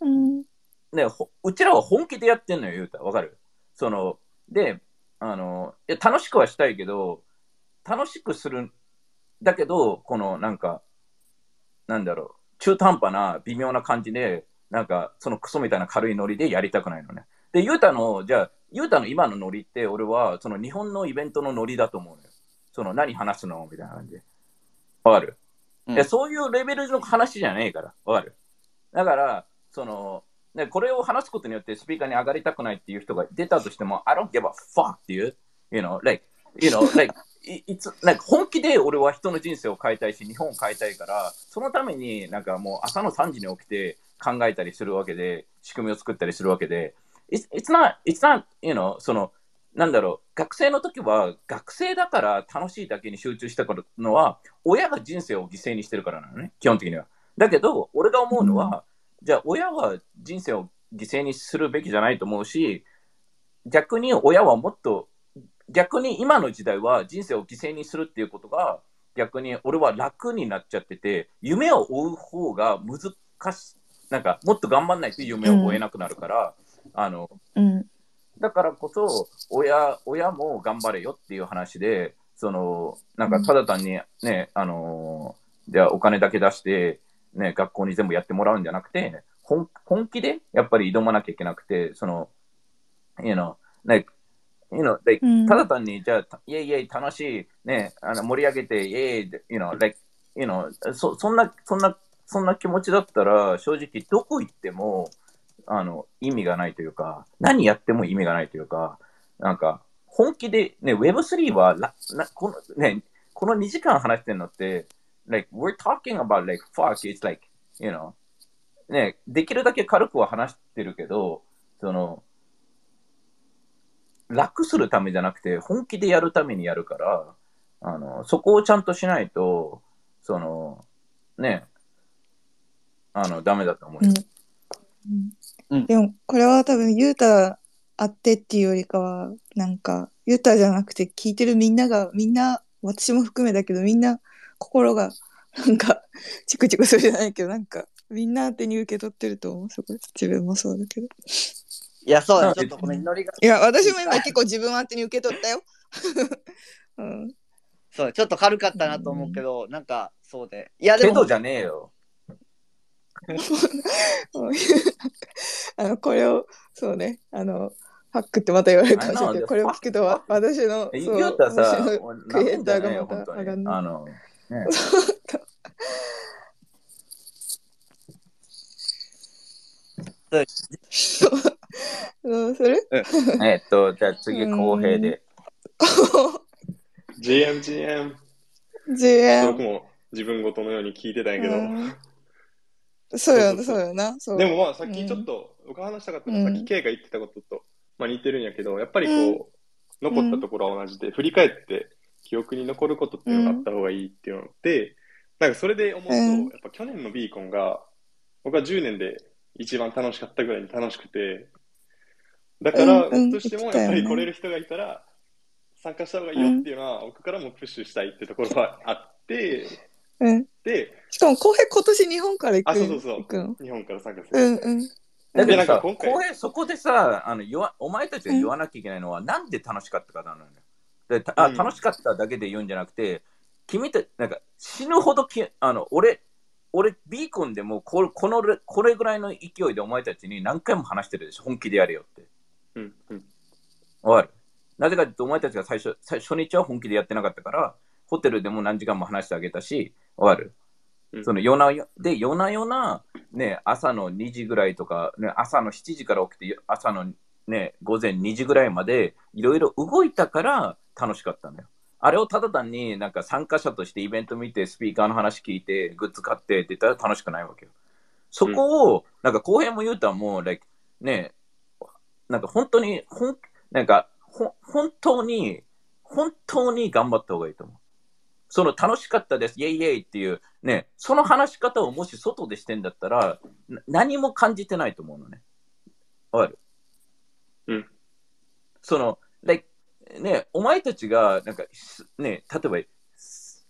B: うん。
A: ね、ほうちらは本気でやってんのよ、言うたら。わかる？その、で、あの、いや楽しくはしたいけど、楽しくする、だけど、このなんか、なんだろう、中途半端な微妙な感じで、なんか、そのクソみたいな軽いノリでやりたくないのね。で、ゆうたの、じゃあ、ゆうたの今のノリって、俺は、その日本のイベントのノリだと思うのよ。その、何話すの？みたいな感じで。わかる、
F: うん
A: いやそういうレベルの話じゃねえから。わかる？だから、その、ね、これを話すことによってスピーカーに上がりたくないっていう人が出たとしても、I don't give a fuck っていう、you know, like, you know, like, いいつなんか本気で俺は人の人生を変えたいし、日本を変えたいから、そのためになんかもう朝の3時に起きて考えたりするわけで、仕組みを作ったりするわけで、it's, it's not, it's not, you know, その、なんだろう、学生の時は学生だから楽しいだけに集中したのは、親が人生を犠牲にしてるからなのね、基本的には。だけど、俺が思うのは、じゃあ親は人生を犠牲にするべきじゃないと思うし、逆に親はもっと、逆に今の時代は人生を犠牲にするっていうことが、逆に俺は楽になっちゃってて、夢を追う方が難しい、なんかもっと頑張んないと夢を追えなくなるから、あの、
B: うん。
A: だからこそ親、親も頑張れよっていう話で、その、なんかただ単にね、あのーじゃあお金だけ出して、ね、学校に全部やってもらうんじゃなくて、本本気でやっぱり挑まなきゃいけなくて、その、you know, like, you know, like,
B: うん。
A: ただ単に、じゃあ、イェイイェイ楽しい、ね、あの盛り上げて、イェイ、you know, like, you know, そそんな、そんな、そんな気持ちだったら、正直どこ行っても、あの、意味がないというか、何やっても意味がないというか、なんか、本気で、ね、Web3 はこの、ね、この2時間話してるのって、like, we're talking about, like, fuck, it's like, you know, ね、できるだけ軽くは話してるけど、その、楽するためじゃなくて、本気でやるためにやるから、あの、そこをちゃんとしないと、その、ね、あの、ダメだと思うよ。
F: うん。
B: でもこれは多分ユータあってっていうよりかはなんかユータじゃなくて聞いてるみんながみんな私も含めだけどみんな心がなんかチクチクするじゃないけどなんかみんな宛てに受け取ってると思う。そこ自分もそうだけど。
F: いや、そうだ、
A: うん
F: ちょっとごめん、ノリが。
B: いや私も今結構自分宛てに受け取ったよ、うん、
F: そうだ、ちょっと軽かったなと思うけど、なんか、そうで。いや、でも。
A: けど、じゃねえよ。
B: あのこれをそうね。あのファックってまた言われるかもしれないけどこれを聞くとは私の
A: え
B: そう私、の
A: 俺
B: クリエイターがまた上がんない。
A: あの、ね、
B: どうする？
A: えっと、じゃあ次、公平で。
G: GM、GM。
B: GM
G: 僕も自分ごとのように聞いてたんやけど。
B: うん。そうよ
G: そう
B: よな。そう。
G: でもまあさっきちょっと僕話したかったのは、
B: うん。
G: さっき K が言ってたことと、まあ、似てるんやけど、やっぱりこう、残ったところは同じで、振り返って記憶に残ることっていうのがあった方がいいっていうので、なんかそれで思うと、
B: うん。
G: やっぱ去年のビーコンが、僕は10年で一番楽しかったぐらいに楽しくて、だから
B: うんうん
G: 僕としてもやっぱり来れる人がいたら、参加した方がいいよっていうのは、僕からもプッシュしたいってところはあって、
B: うん。
G: で、
B: しかも浩平今年日本から行く？
G: あ、そうそうそう。日本から参加す
B: う
G: る。
B: んうん。
A: だけどさ、
G: なんか今回
A: 公平、そこでさ、あの言わお前たちが言わなきゃいけないのは、なんで楽しかったかなのよ。でたあ
G: うん
A: 楽しかっただけで言うんじゃなくて、君たなんか死ぬほどきあの俺、俺、ビーコンでもこれこのレこれぐらいの勢いでお前たちに何回も話してるでしょ、本気でやれよって。
G: うん、うん。
A: わかる？なぜかというと、お前たちが最初最初日は本気でやってなかったから、ホテルでも何時間も話してあげたし、わかる？
G: うん
A: その夜な夜で夜な夜な、ね、朝の2時ぐらいとか、ね、朝の7時から起きて、朝の、ね、午前2時ぐらいまでいろいろ動いたから楽しかったんだよ。あれをただ単になんか参加者としてイベント見て、スピーカーの話聞いて、グッズ買ってって言ったら楽しくないわけよ。そこを、なんか後編も言うたらもう、like ね、なんか本当に、ほんなんかほ本当に、本当に頑張った方がいいと思う。その楽しかったです、イェイイェイっていう、ね、その話し方をもし外でしてんだったら、な何も感じてないと思うのね。わかる？
G: うん。
A: その、like ね、お前たちが、なんか、すね、例えば、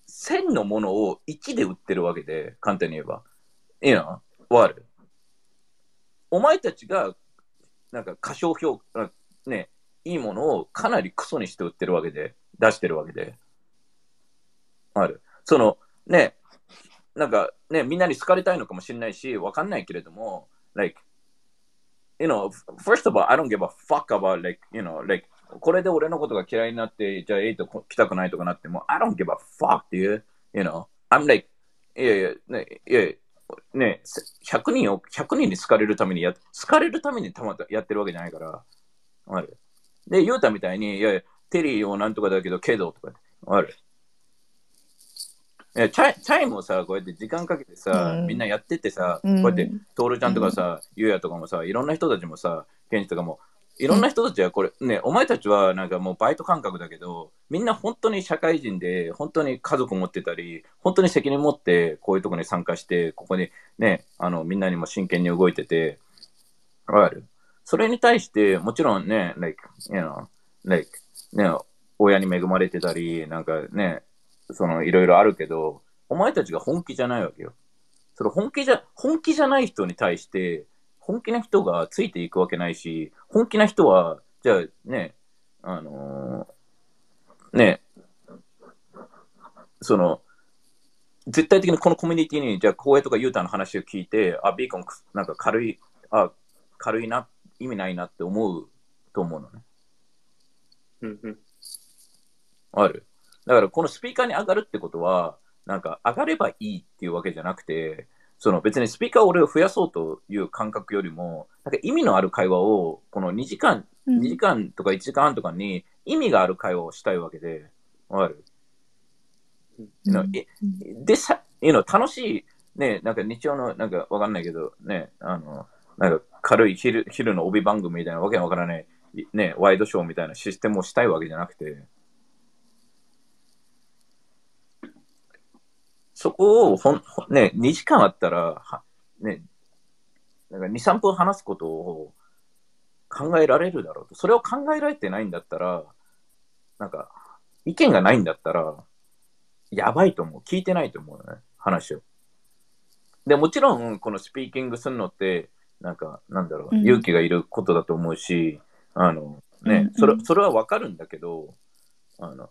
A: 1000のものを1で売ってるわけで、簡単に言えば。いいの？わかるお前たちが、なんか過小評価、ね、いいものをかなりクソにして売ってるわけで、出してるわけで。ある。その、ね、なんかね、みんなに好かれたいのかもしれないし、わかんないけれども、like, you know, first of all, I don't give a fuck about, like, you know, like, これで俺のことが嫌いになって、じゃあ8来たくないとかなっても、I don't give a fuck, dude. You know, I'm like, いやいや、ね、いやいや、ね、100人を、100人に好かれるためにや、好かれるためにたまたやってるわけじゃないから、ある。で、ユータみたいに、いやいや、テリーをなんとかだけど、けどとか、ある。いやチャイチャイもさ、こうやって時間かけてさ、
B: うん
A: みんなやってってさ、
B: うん
A: こうやって、トールちゃんとかさ、ゆうやとかもさ、いろんな人たちもさ、ケンジとかも、いろんな人たちはこれ、ね、お前たちはなんかもうバイト感覚だけど、みんな本当に社会人で、本当に家族持ってたり、本当に責任持って、こういうとこに参加して、ここにね、あの、みんなにも真剣に動いてて、ある？それに対して、もちろんね、like, you know, like, ね、親に恵まれてたり、なんかね、その、いろいろあるけど、お前たちが本気じゃないわけよ。それ本気じゃ、本気じゃない人に対して、本気な人がついていくわけないし、本気な人は、じゃあね、あのーね、その、絶対的にこのコミュニティに、じゃあ、光栄とかユータの話を聞いて、あ、ビーコン、なんか軽い、あ、軽いな、意味ないなって思うと思うのね。
G: うんうん。
A: ある。だから、このスピーカーに上がるってことは、なんか、上がればいいっていうわけじゃなくて、その別にスピーカーを俺を増やそうという感覚よりも、なんか意味のある会話を、この2時間、2時間とか1時間半とかに意味がある会話をしたいわけで、わかる、you know, いでさ、you know, 楽しい、ね、なんか日曜の、なんかわかんないけど、ね、あの、なんか軽い昼昼の帯番組みたいなわけわからない、ね、ワイドショーみたいなシステムをしたいわけじゃなくて、そこをほん、ね、2時間あったら、はね、なんか2、3分話すことを考えられるだろうと。それを考えられてないんだったら、なんか、意見がないんだったら、やばいと思う。聞いてないと思うよね、話を。で、もちろん、このスピーキングするのって、なんか、なんだろう、
B: うん
A: 勇気がいることだと思うし、あの、
B: うんうん、
A: ねそれ、それはわかるんだけど、あの、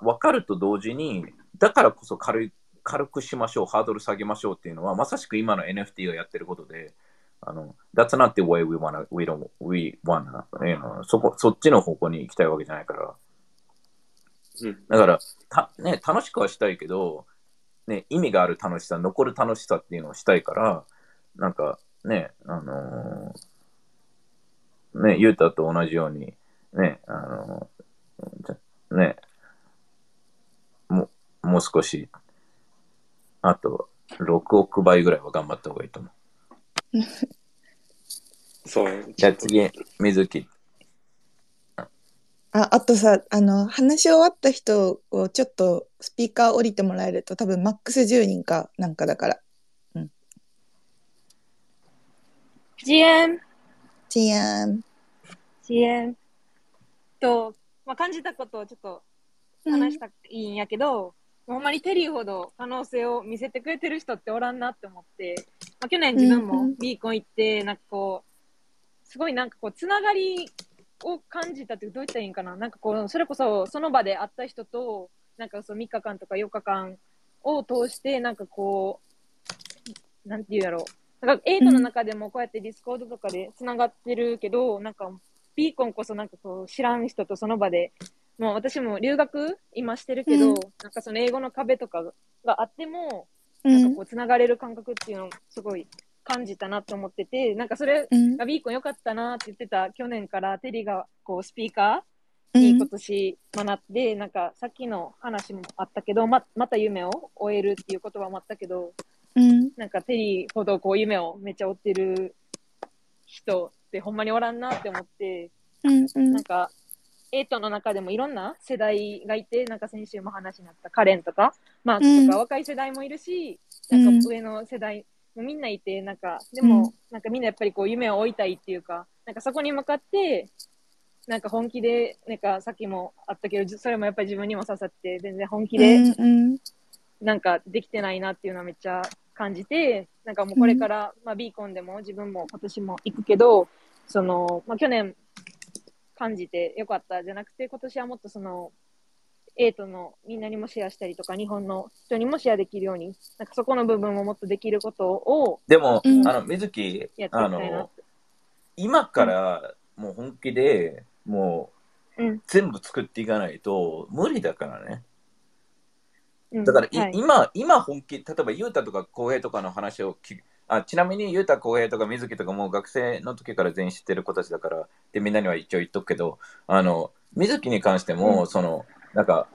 A: わかると同時に、だからこそ軽い、軽くしましょう、ハードル下げましょうっていうのは、まさしく今の NFT がやってることで、あの、that's not the way we wanna, we don't, we wanna, you know, そこ、そっちの方向に行きたいわけじゃないから。
G: うん
A: だから、た、ね、楽しくはしたいけど、ね、意味がある楽しさ、残る楽しさっていうのをしたいから、なんか、ね、あのーね、ユータと同じように、ね、あのね、もう、少し、あと、6億倍ぐらいは頑張った方がいいと思う。
G: そうね。
A: じゃあ次、水木。
B: あ、あとさ、あの、話し終わった人をちょっとスピーカー降りてもらえると多分マックス10人かなんかだから。
C: GM、
B: チアン。
C: GM と、まあ、感じたことをちょっと話したいんやけど、ほんまにテリーほど可能性を見せてくれてる人っておらんなって思って、まあ、去年自分も
B: ん
C: ビーコン行って、なんかこう、すごいなんかこう、つながりを感じたってどう言ったらいいんかななんかこう、それこそその場で会った人と、なんかそう3日間とか4日間を通して、なんかこう、なんて言うやろう。なんかエイトの中でもこうやってディスコードとかでつながってるけど、なんかビーコンこそなんかこう知らん人とその場で、もう私も留学今してるけど、
B: うん
C: なんかその英語の壁とかがあっても、
B: うん
C: なんかこ。うつながれる感覚っていうのをすごい感じたなと思ってて、なんかそれ
B: うん
C: がビーコン良かったなって言ってた去年からテリーがこうスピーカーに
B: うん
C: 今年学って、なんかさっきの話もあったけど、ままた夢を終えるっていう言葉もあったけど、
B: うん。
C: なんかテリーほどこう夢をめっちゃ追ってる人ってほんまにおらんなって思って、
B: うん。うん
C: なんか、エイトの中でもいろんな世代がいて、なんか先週も話になったカレンとか、マークとか、
B: うん。
C: 若い世代もいるし、
B: うん
C: なん。か上の世代もみんないて、なんか、でも、
B: うん。
C: なんかみんなやっぱりこう夢を追いたいっていうか、なんかそこに向かって、なんか本気で、なんかさっきもあったけど、じそれもやっぱり自分にも刺さって、全然本気で、なんかできてないなっていうのはめっちゃ感じて、なんかもうこれから、まあビーコンでも自分も今年も行くけど、その、まあ去年
H: 感じてよかったじゃなくて、今年はもっとその、エイトのみんなにもシェアしたりとか、日本の人にもシェアできるように、なんかそこの部分をもっとできることを
A: でも、
B: うん。
A: あの、水木、あの、今からもう本気でもう
H: うん。
A: 全部作っていかないと無理だからね。
H: うん。
A: だからい、
H: はい。
A: 今、今本気、例えば、ゆうたとか浩平とかの話を聞くあ、ちなみに、ゆうた、浩平とか水木とかもう学生の時から全員知ってる子たちだから、で、みんなには一応言っとくけど、あの、水木に関しても、その、なんか、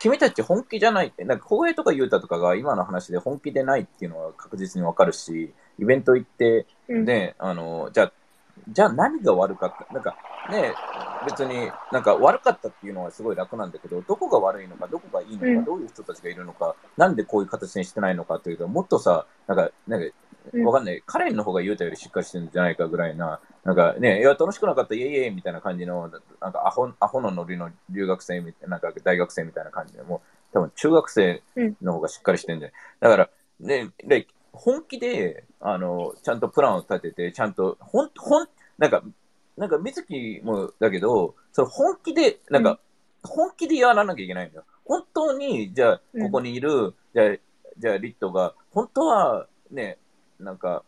A: 君たち本気じゃないって、なんか、浩平とかゆうたとかが今の話で本気でないっていうのは確実にわかるし、イベント行って、
H: うん。
A: ね、あの、じゃあ、じゃあ何が悪かった？なんか、ね、別になんか悪かったっていうのはすごい楽なんだけど、どこが悪いのか、どこがいいのか、
H: うん。
A: どういう人たちがいるのか、なんでこういう形にしてないのかっていうと、もっとさ、なんか、なんか、
H: うん。
A: わかんない、カレンの方が言うたよりしっかりしてるんじゃないかぐらいな、なんかね、いや、楽しくなかった、イエイイエイみたいな感じの、なんかアホアホのノリの留学生みたいな、なんか大学生みたいな感じで、もう多分中学生の方がしっかりしてるんで、だから、ね、で本気で、あの、ちゃんとプランを立てて、ちゃんと、ほん、ほん、なんか、なんか、水木もだけど、その本気で、なんか、本気でやらなきゃいけないんだよ。本当に、じゃあ、
H: うん。
A: ここにいる、じゃあ、じゃあ、リットが、本当は、ね、なんか、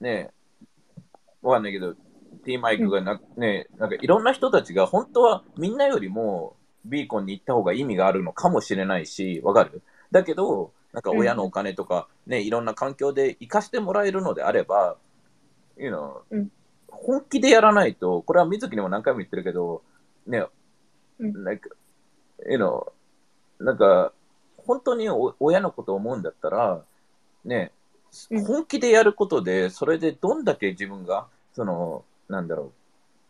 A: ね、わかんないけど、T マイクがな、ね、なんかいろんな人たちが、本当はみんなよりもビーコンに行った方が意味があるのかもしれないし、わかる？だけど、なんか親のお金とか、ね、いろんな環境で生かしてもらえるのであれば、you know
H: うん。
A: 本気でやらないと、これは水木にも何回も言ってるけど、ね、
H: うん。
A: like, you know なんか、本当にお親のことを思うんだったら、ね、
H: うん。
A: 本気でやることで、それでどんだけ自分が、その、なんだろう、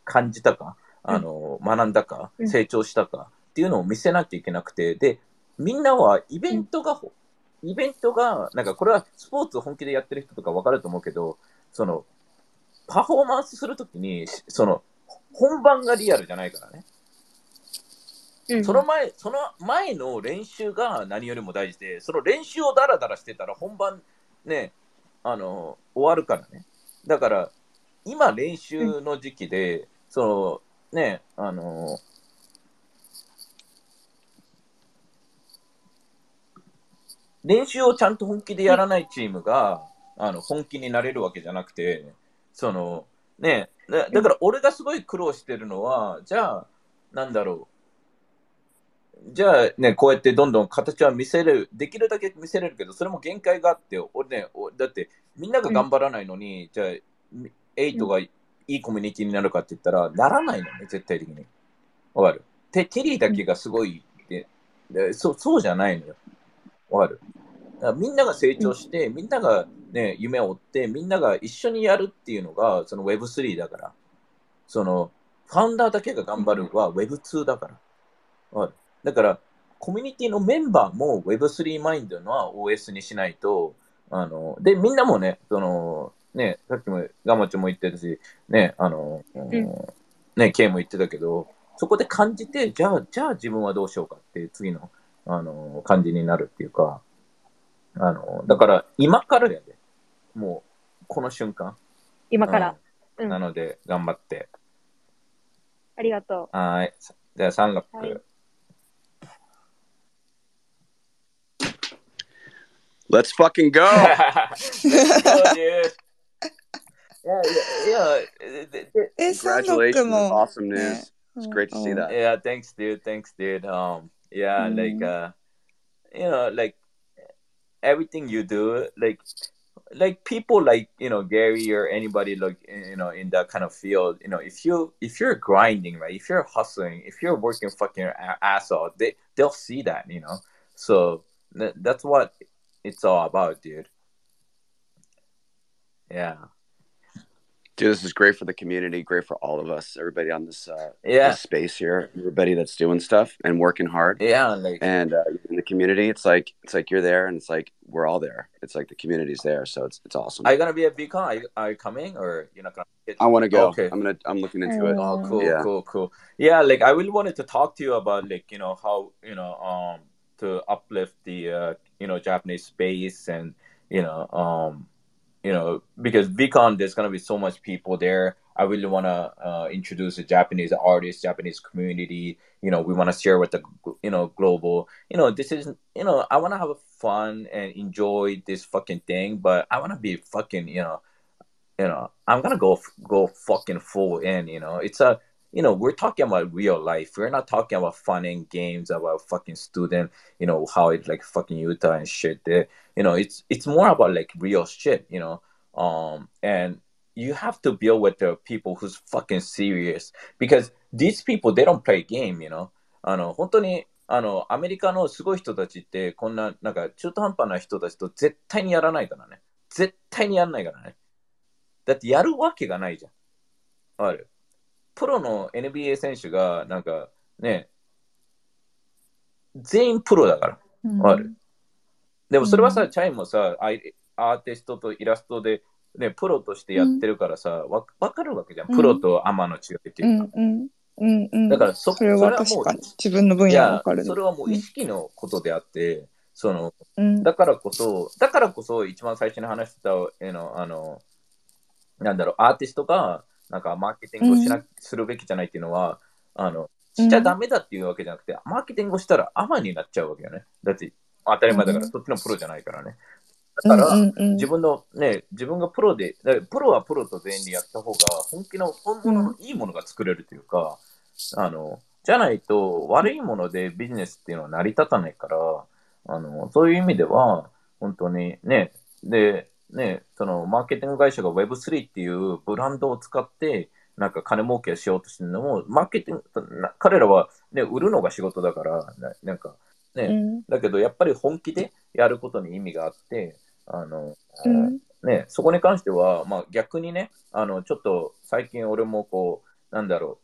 A: 感じたか、あの、学んだか、
H: うん。
A: 成長したかっていうのを見せなきゃいけなくて、で、みんなはイベントが、イベントが、なんかこれはスポーツを本気でやってる人とかわかると思うけど、その、パフォーマンスするときに、しその、本番がリアルじゃないからね。
H: うん
A: その前、その前の練習が何よりも大事で、その練習をダラダラしてたら本番ね、あの、終わるからね。だから、今練習の時期で、その、ね、あの、練習をちゃんと本気でやらないチームが、あの、本気になれるわけじゃなくて、その、ね、だだから俺がすごい苦労してるのは、じゃあ、なんだろう。じゃあね、こうやってどんどん形は見せれる、できるだけ見せれるけど、それも限界があって、俺ね、おだってみんなが頑張らないのに、じゃあ、エイトがいいコミュニティになるかって言ったら、ならないのね、絶対的に。わかる？テテリーだけがすごいって、でそうそうじゃないのよ。わかる？だからみんなが成長して、みんながね、夢を追って、みんなが一緒にやるっていうのが、その Web3 だから。その、ファウンダーだけが頑張るは Web2 だから。だから、コミュニティのメンバーも Web3 マインドのは OS にしないと、あの、で、みんなもね、その、ね、さっきもガマチョも言ってたし、ね、あの、ね、K も言ってたけど、そこで感じて、じゃあ、じゃあ自分はどうしようかっていう次の、あの、感じになるっていうか、あの、だから今からやで、もう、この瞬間。
H: 今から。うん
A: うんなので、頑張って。
H: ありがと
A: はーい。じゃあ、3月。
H: はい。
I: Let's fucking go.
A: Let's go, dude. Yeah, yeah, yeah. th- th-
B: え、サンドッ
I: Congratulations.
B: ク
I: That's
B: も。
I: awesome news. It's great to see
B: うん
I: that.
A: Yeah, thanks, dude. Thanks, dude. Um, yeah,
B: Mm.
A: like, uh, you know, like everything you do, like, like people like you know Gary or anybody like you know in that kind of field, you know, if you if you're grinding, right, if you're hustling, if you're working fucking ass off, they they'll see that, you know. So th- that's what it's all about, dude. Yeah,
I: Dude, this is great for the community, great for all of us, everybody on this, uh,
A: yeah,
I: this space here, everybody that's doing stuff and working hard.
A: yeah. Like,
I: And uh, in the community, it's like it's like you're there, and it's like we're all there. It's like the community's there, so it's it's awesome.
A: are you gonna be at VCon? Are you, are you coming or you're not gonna?
I: I want to go.
A: Okay.
I: I'm gonna. I'm looking into it.
A: Oh, cool,
I: Yeah.
A: cool, cool. Yeah, like I really wanted to talk to you about like you know how you know um to uplift the uh you know Japanese space and you know um you know because VCon there's gonna be so much people there. I really want to uh, introduce the Japanese artists, Japanese community. You know, we want to share with the you know global. You know, this is you know I want to have a fun and enjoy this fucking thing, but I want to be fucking you know, you know I'm gonna go go fucking full in. You know, it's a you know we're talking about real life. We're not talking about fun and games about fucking student. You know how it's like fucking Utah and shit. There, you know, it's it's more about like real shit. You know, um and you have to deal with the people who's fucking serious because these people they don't play game, you know. あの、本当に、あの、アメリカのすごい人たちって、こんな、なんか中途半端な人たちと絶対にやらないからね。絶対にやらないからね。だってやるわけがないじゃん。ある。 プロの NBA 選手が、なんか、ね、全員プロだから。
B: うん
A: ある。でもそれはさ、
B: う
A: チャイもさ、アーティストとイラストで、ね、プロとしてやってるからさ、わわかるわけじゃん。
B: うん
A: プロとアマの違いって
B: う
A: いうか。
B: んうんうんうん。
A: だからそ
B: それは
A: もう
B: 自分の分野が分かる、
A: それはもう意識のことであって、その、
B: うん
A: だからこそ、だからこそ一番最初に話してた、えの、あの、なんだろう、アーティストが、なんかマーケティングをしな、するべきじゃないっていうのは、あの、しちゃダメだっていうわけじゃなくて、マーケティングをしたらアマになっちゃうわけよね。だって、当たり前だから、
B: うん
A: そっちのプロじゃないからね。だから、自分のね、自分がプロで、プロはプロと全員でやった方が、本気の本物のいいものが作れるというか、あの、じゃないと悪いものでビジネスっていうのは成り立たないから、あの、そういう意味では、本当にね、で、ね、そのマーケティング会社が Web3 っていうブランドを使って、なんか金儲けをしようとしてるのも、マーケティング、な彼らはね、売るのが仕事だから、ななんかね、
B: うん。
A: だけどやっぱり本気でやることに意味があって、あの、
B: うん。
A: ね、そこに関しては、まあ逆にね、あの、ちょっと最近俺もこう、なんだろ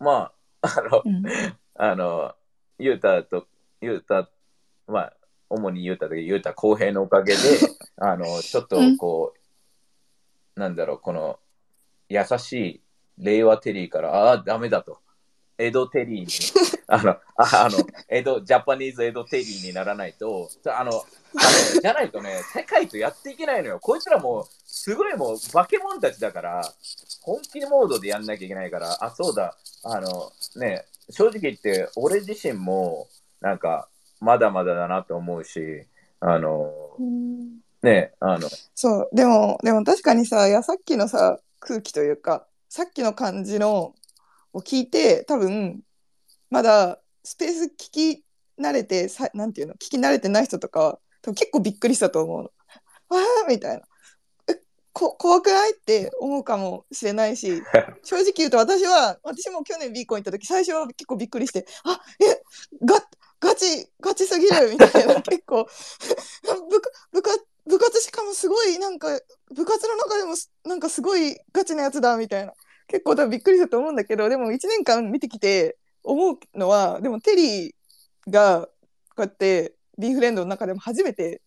A: う、まあ、あの、
B: うん。
A: あの、ゆうたと、ゆうた、まあ、主にゆうたで、ゆうた公平のおかげで、あの、ちょっとこう、なんだろう、この、優しい令和テリーから、ああ、ダメだと。江戸テリーに、あの、ああの、江戸、ジャパニーズ江戸テリーにならないと、あの、あのじゃないとね、世界とやっていけないのよ。こいつらもう、すごいもう、化け物たちだから、本気モードでやんなきゃいけないから、あ、そうだ、あの、ね、正直言って、俺自身も、なんか、まだまだだなと思うし、あの、
B: うん
A: ね、あの、
B: そうでもでも確かにさいやさっきのさ空気というかさっきの感じのを聞いて多分まだスペース聞き慣れてさなんていうの聞き慣れてない人とかは多分結構びっくりしたと思うの。わーみたいな。えこ怖くないって思うかもしれないし 正直言うと私は私も去年ビーコン行った時最初は結構びっくりしてあえガガチガチすぎるみたいな。結構。部下部下部活しかもすごいなんか部活の中でもすなんかすごいガチなやつだみたいな。結構多分びっくりしたと思うんだけどでも1年間見てきて思うのはでもテリーがこうやってビーフレンドの中でも初めて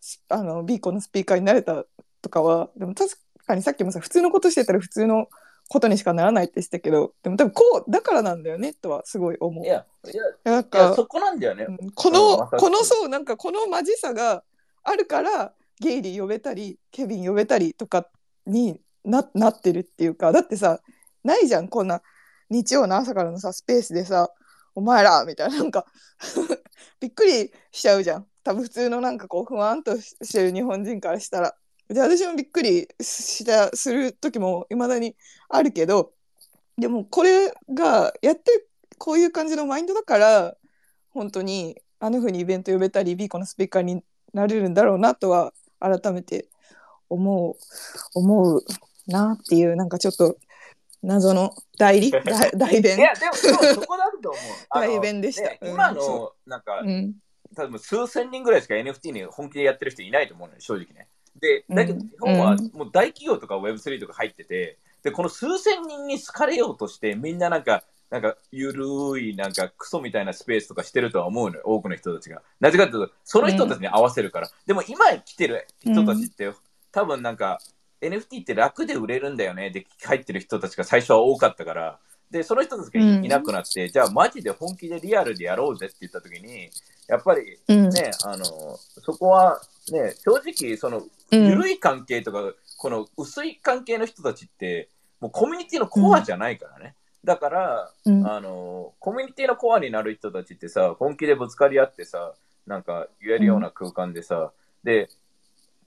B: しあのビーコンのスピーカーになれたとかはでも確かにさっきもさ普通のことしてたら普通のことにしかならないって言ってたけどでも多分こうだからなんだよねとはすごい思う。
A: いや、いや、
B: なん
A: いや
B: か
A: そこなんだよね。
B: うんこの、このそうなんかこのマジさがあるからゲイリー呼べたりケビン呼べたりとかにななってるっていうかだってさないじゃんこんな日曜の朝からのさスペースでさ「お前ら」みたいななんか びっくりしちゃうじゃん多分普通のなんかこうふわんとしてる日本人からしたら。で私もびっくりしたする時もいまだにあるけどでもこれがやってこういう感じのマインドだから本当にあの風にイベント呼べたりビーコのスピーカーになれるんだろうなとは改めて思う思う。なっていうなんかちょっと謎の代理代 代弁。
A: いや、でも、そこだと思う。
B: 代弁でした。
A: 今の
B: そ、
A: なんか、
B: うん。
A: 多分数千人ぐらいしか NFT に本気でやってる人いないと思うのよ、正直ね。で、だけど
B: うん
A: 日本は
B: うん
A: もう大企業とか Web3 とか入ってて、で、この数千人に好かれようとして、みんななんか、なんか、ゆるい、なんか、クソみたいなスペースとかしてるとは思うのよ、多くの人たちが。なぜかというと、その人たちに合わせるから。でも今来てる人たちって、多分なんか、NFT って楽で売れるんだよね、で、入ってる人たちが最初は多かったから。で、その人たちがい,、
B: うん
A: なくなって、じゃあマジで本気でリアルでやろうぜって言った時に、やっぱり
B: うん
A: ね、あの、そこはね、正直、その、
B: うん
A: 緩い関係とか、この薄い関係の人たちって、もうコミュニティのコアじゃないからね。だから、
B: うん。
A: あの、コミュニティのコアになる人たちってさ、本気でぶつかり合ってさ、なんか言えるような空間でさ、で、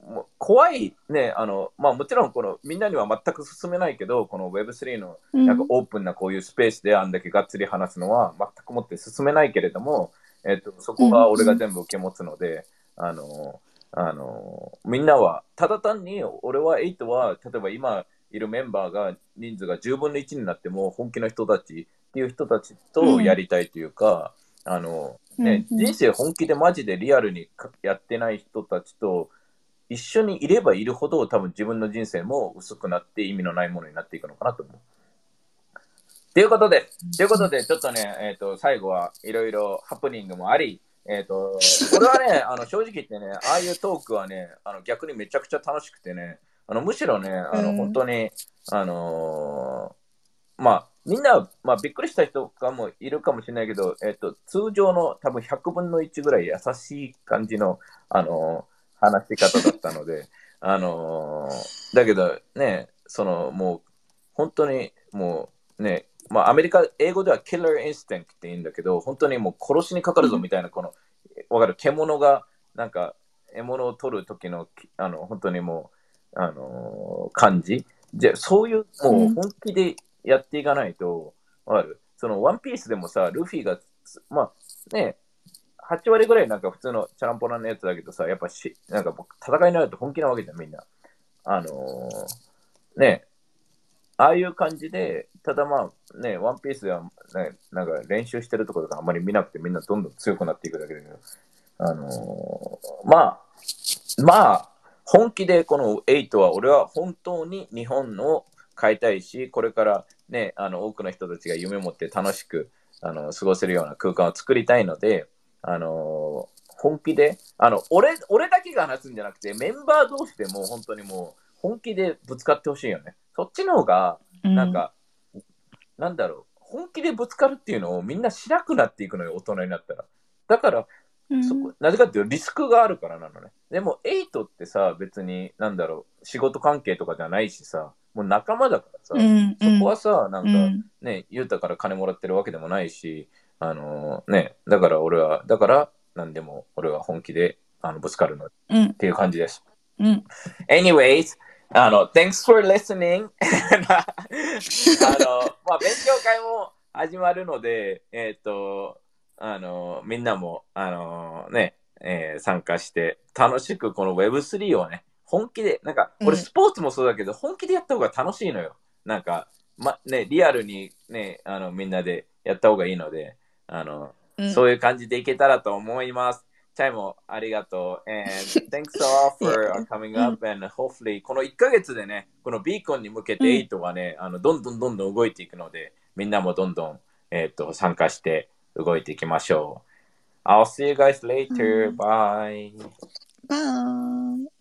A: もう怖いね、あの、まあもちろんこのみんなには全く進めないけど、この Web3 の
B: うん。
A: なんかオープンなこういうスペースであんだけがっつり話すのは全くもって進めないけれども、えっと、そこは俺が全部受け持つので、あの、あの、みんなは、ただ単に俺は8は、例えば今いるメンバーが人数が10分の1になっても本気の人たちっていう人たちとやりたいというか、あの、ね、
B: うんうん
A: 人生本気でマジでリアルにかやってない人たちと一緒にいればいるほど多分自分の人生も薄くなって意味のないものになっていくのかなと思う。ということで、ということで、ちょっとね、えっ、と、最後はいろいろハプニングもあり、えっ、と、これはね、あの、正直言ってね、ああいうトークはね、あの、逆にめちゃくちゃ楽しくてね、あの、むしろね、あの、
B: うん。
A: 本当に、あのーまあ、みんな、まあ、びっくりした人とかもいるかもしれないけど、えっ、と、通常の多分100分の1ぐらい優しい感じの、あのー話し方だったので、あのーだけどね、その、もう、本当に、もうね、まあ、アメリカ、英語では killer instinct って言うんだけど、本当にもう殺しにかかるぞみたいな、この、わかる、獣が、なんか、獲物を取る時の、きあの、本当にもう、あのー感じ？じゃそういう、もう本気でやっていかないと、わかる？その、ワンピースでもさ、ルフィが、まあ、ね、8割ぐらいなんか普通のチャランポランのやつだけどさ、やっぱし、なんか僕戦いになると本気なわけじゃん、みんな。あのーね、ああいう感じで、ただまあね、ワンピースでは、ね、なんか練習してるところとかあんまり見なくてみんなどんどん強くなっていくだけだけど、あのーまあ、まあ、本気でこの8は俺は本当に日本を変えたいし、これからね、あの多くの人たちが夢を持って楽しくあの過ごせるような空間を作りたいので、あのー本気で、あの俺俺だけが話すんじゃなくて、メンバー同士でも本当にもう本気でぶつかってほしいよね。そっちの方が、なんか、なんだろう、本気でぶつかるっていうのをみんなしなくなっていくのよ、大人になったら。だから、
B: うん
A: そこなぜかっていうとリスクがあるからなのね。でも、エイトってさ、別に、なんだろう、仕事関係とかじゃないしさ、もう仲間だからさ、
B: うん
A: そこはさ、なんか、
B: うん
A: ね、ゆうたから金もらってるわけでもないし、あのね、だから俺は、だから、なんでも俺は本気であのぶつかるのっ
B: うん
A: ていう感じです。
B: うん。
A: Anyways, あの、thanks for listening. あの、まあ、勉強会も始まるので、えっ、と、あの、みんなも、あの、ね、えー参加して、楽しくこの Web3 をね、本気で、なんか、
B: うん
A: 俺スポーツもそうだけど、本気でやった方が楽しいのよ。なんか、ま、ね、リアルにね、あの、みんなでやった方がいいので、あの、
B: うん
A: そういう感じでいけたらと思います。チャイもありがとう。And thanks all for coming up and hopefully この1ヶ月でね、このビーコンに向けて8はね、あのどんどんどんどん動いていくので、みんなもどんどん、えっと参加して動いていきましょう。I'll see you guys later. Bye.
B: バイ。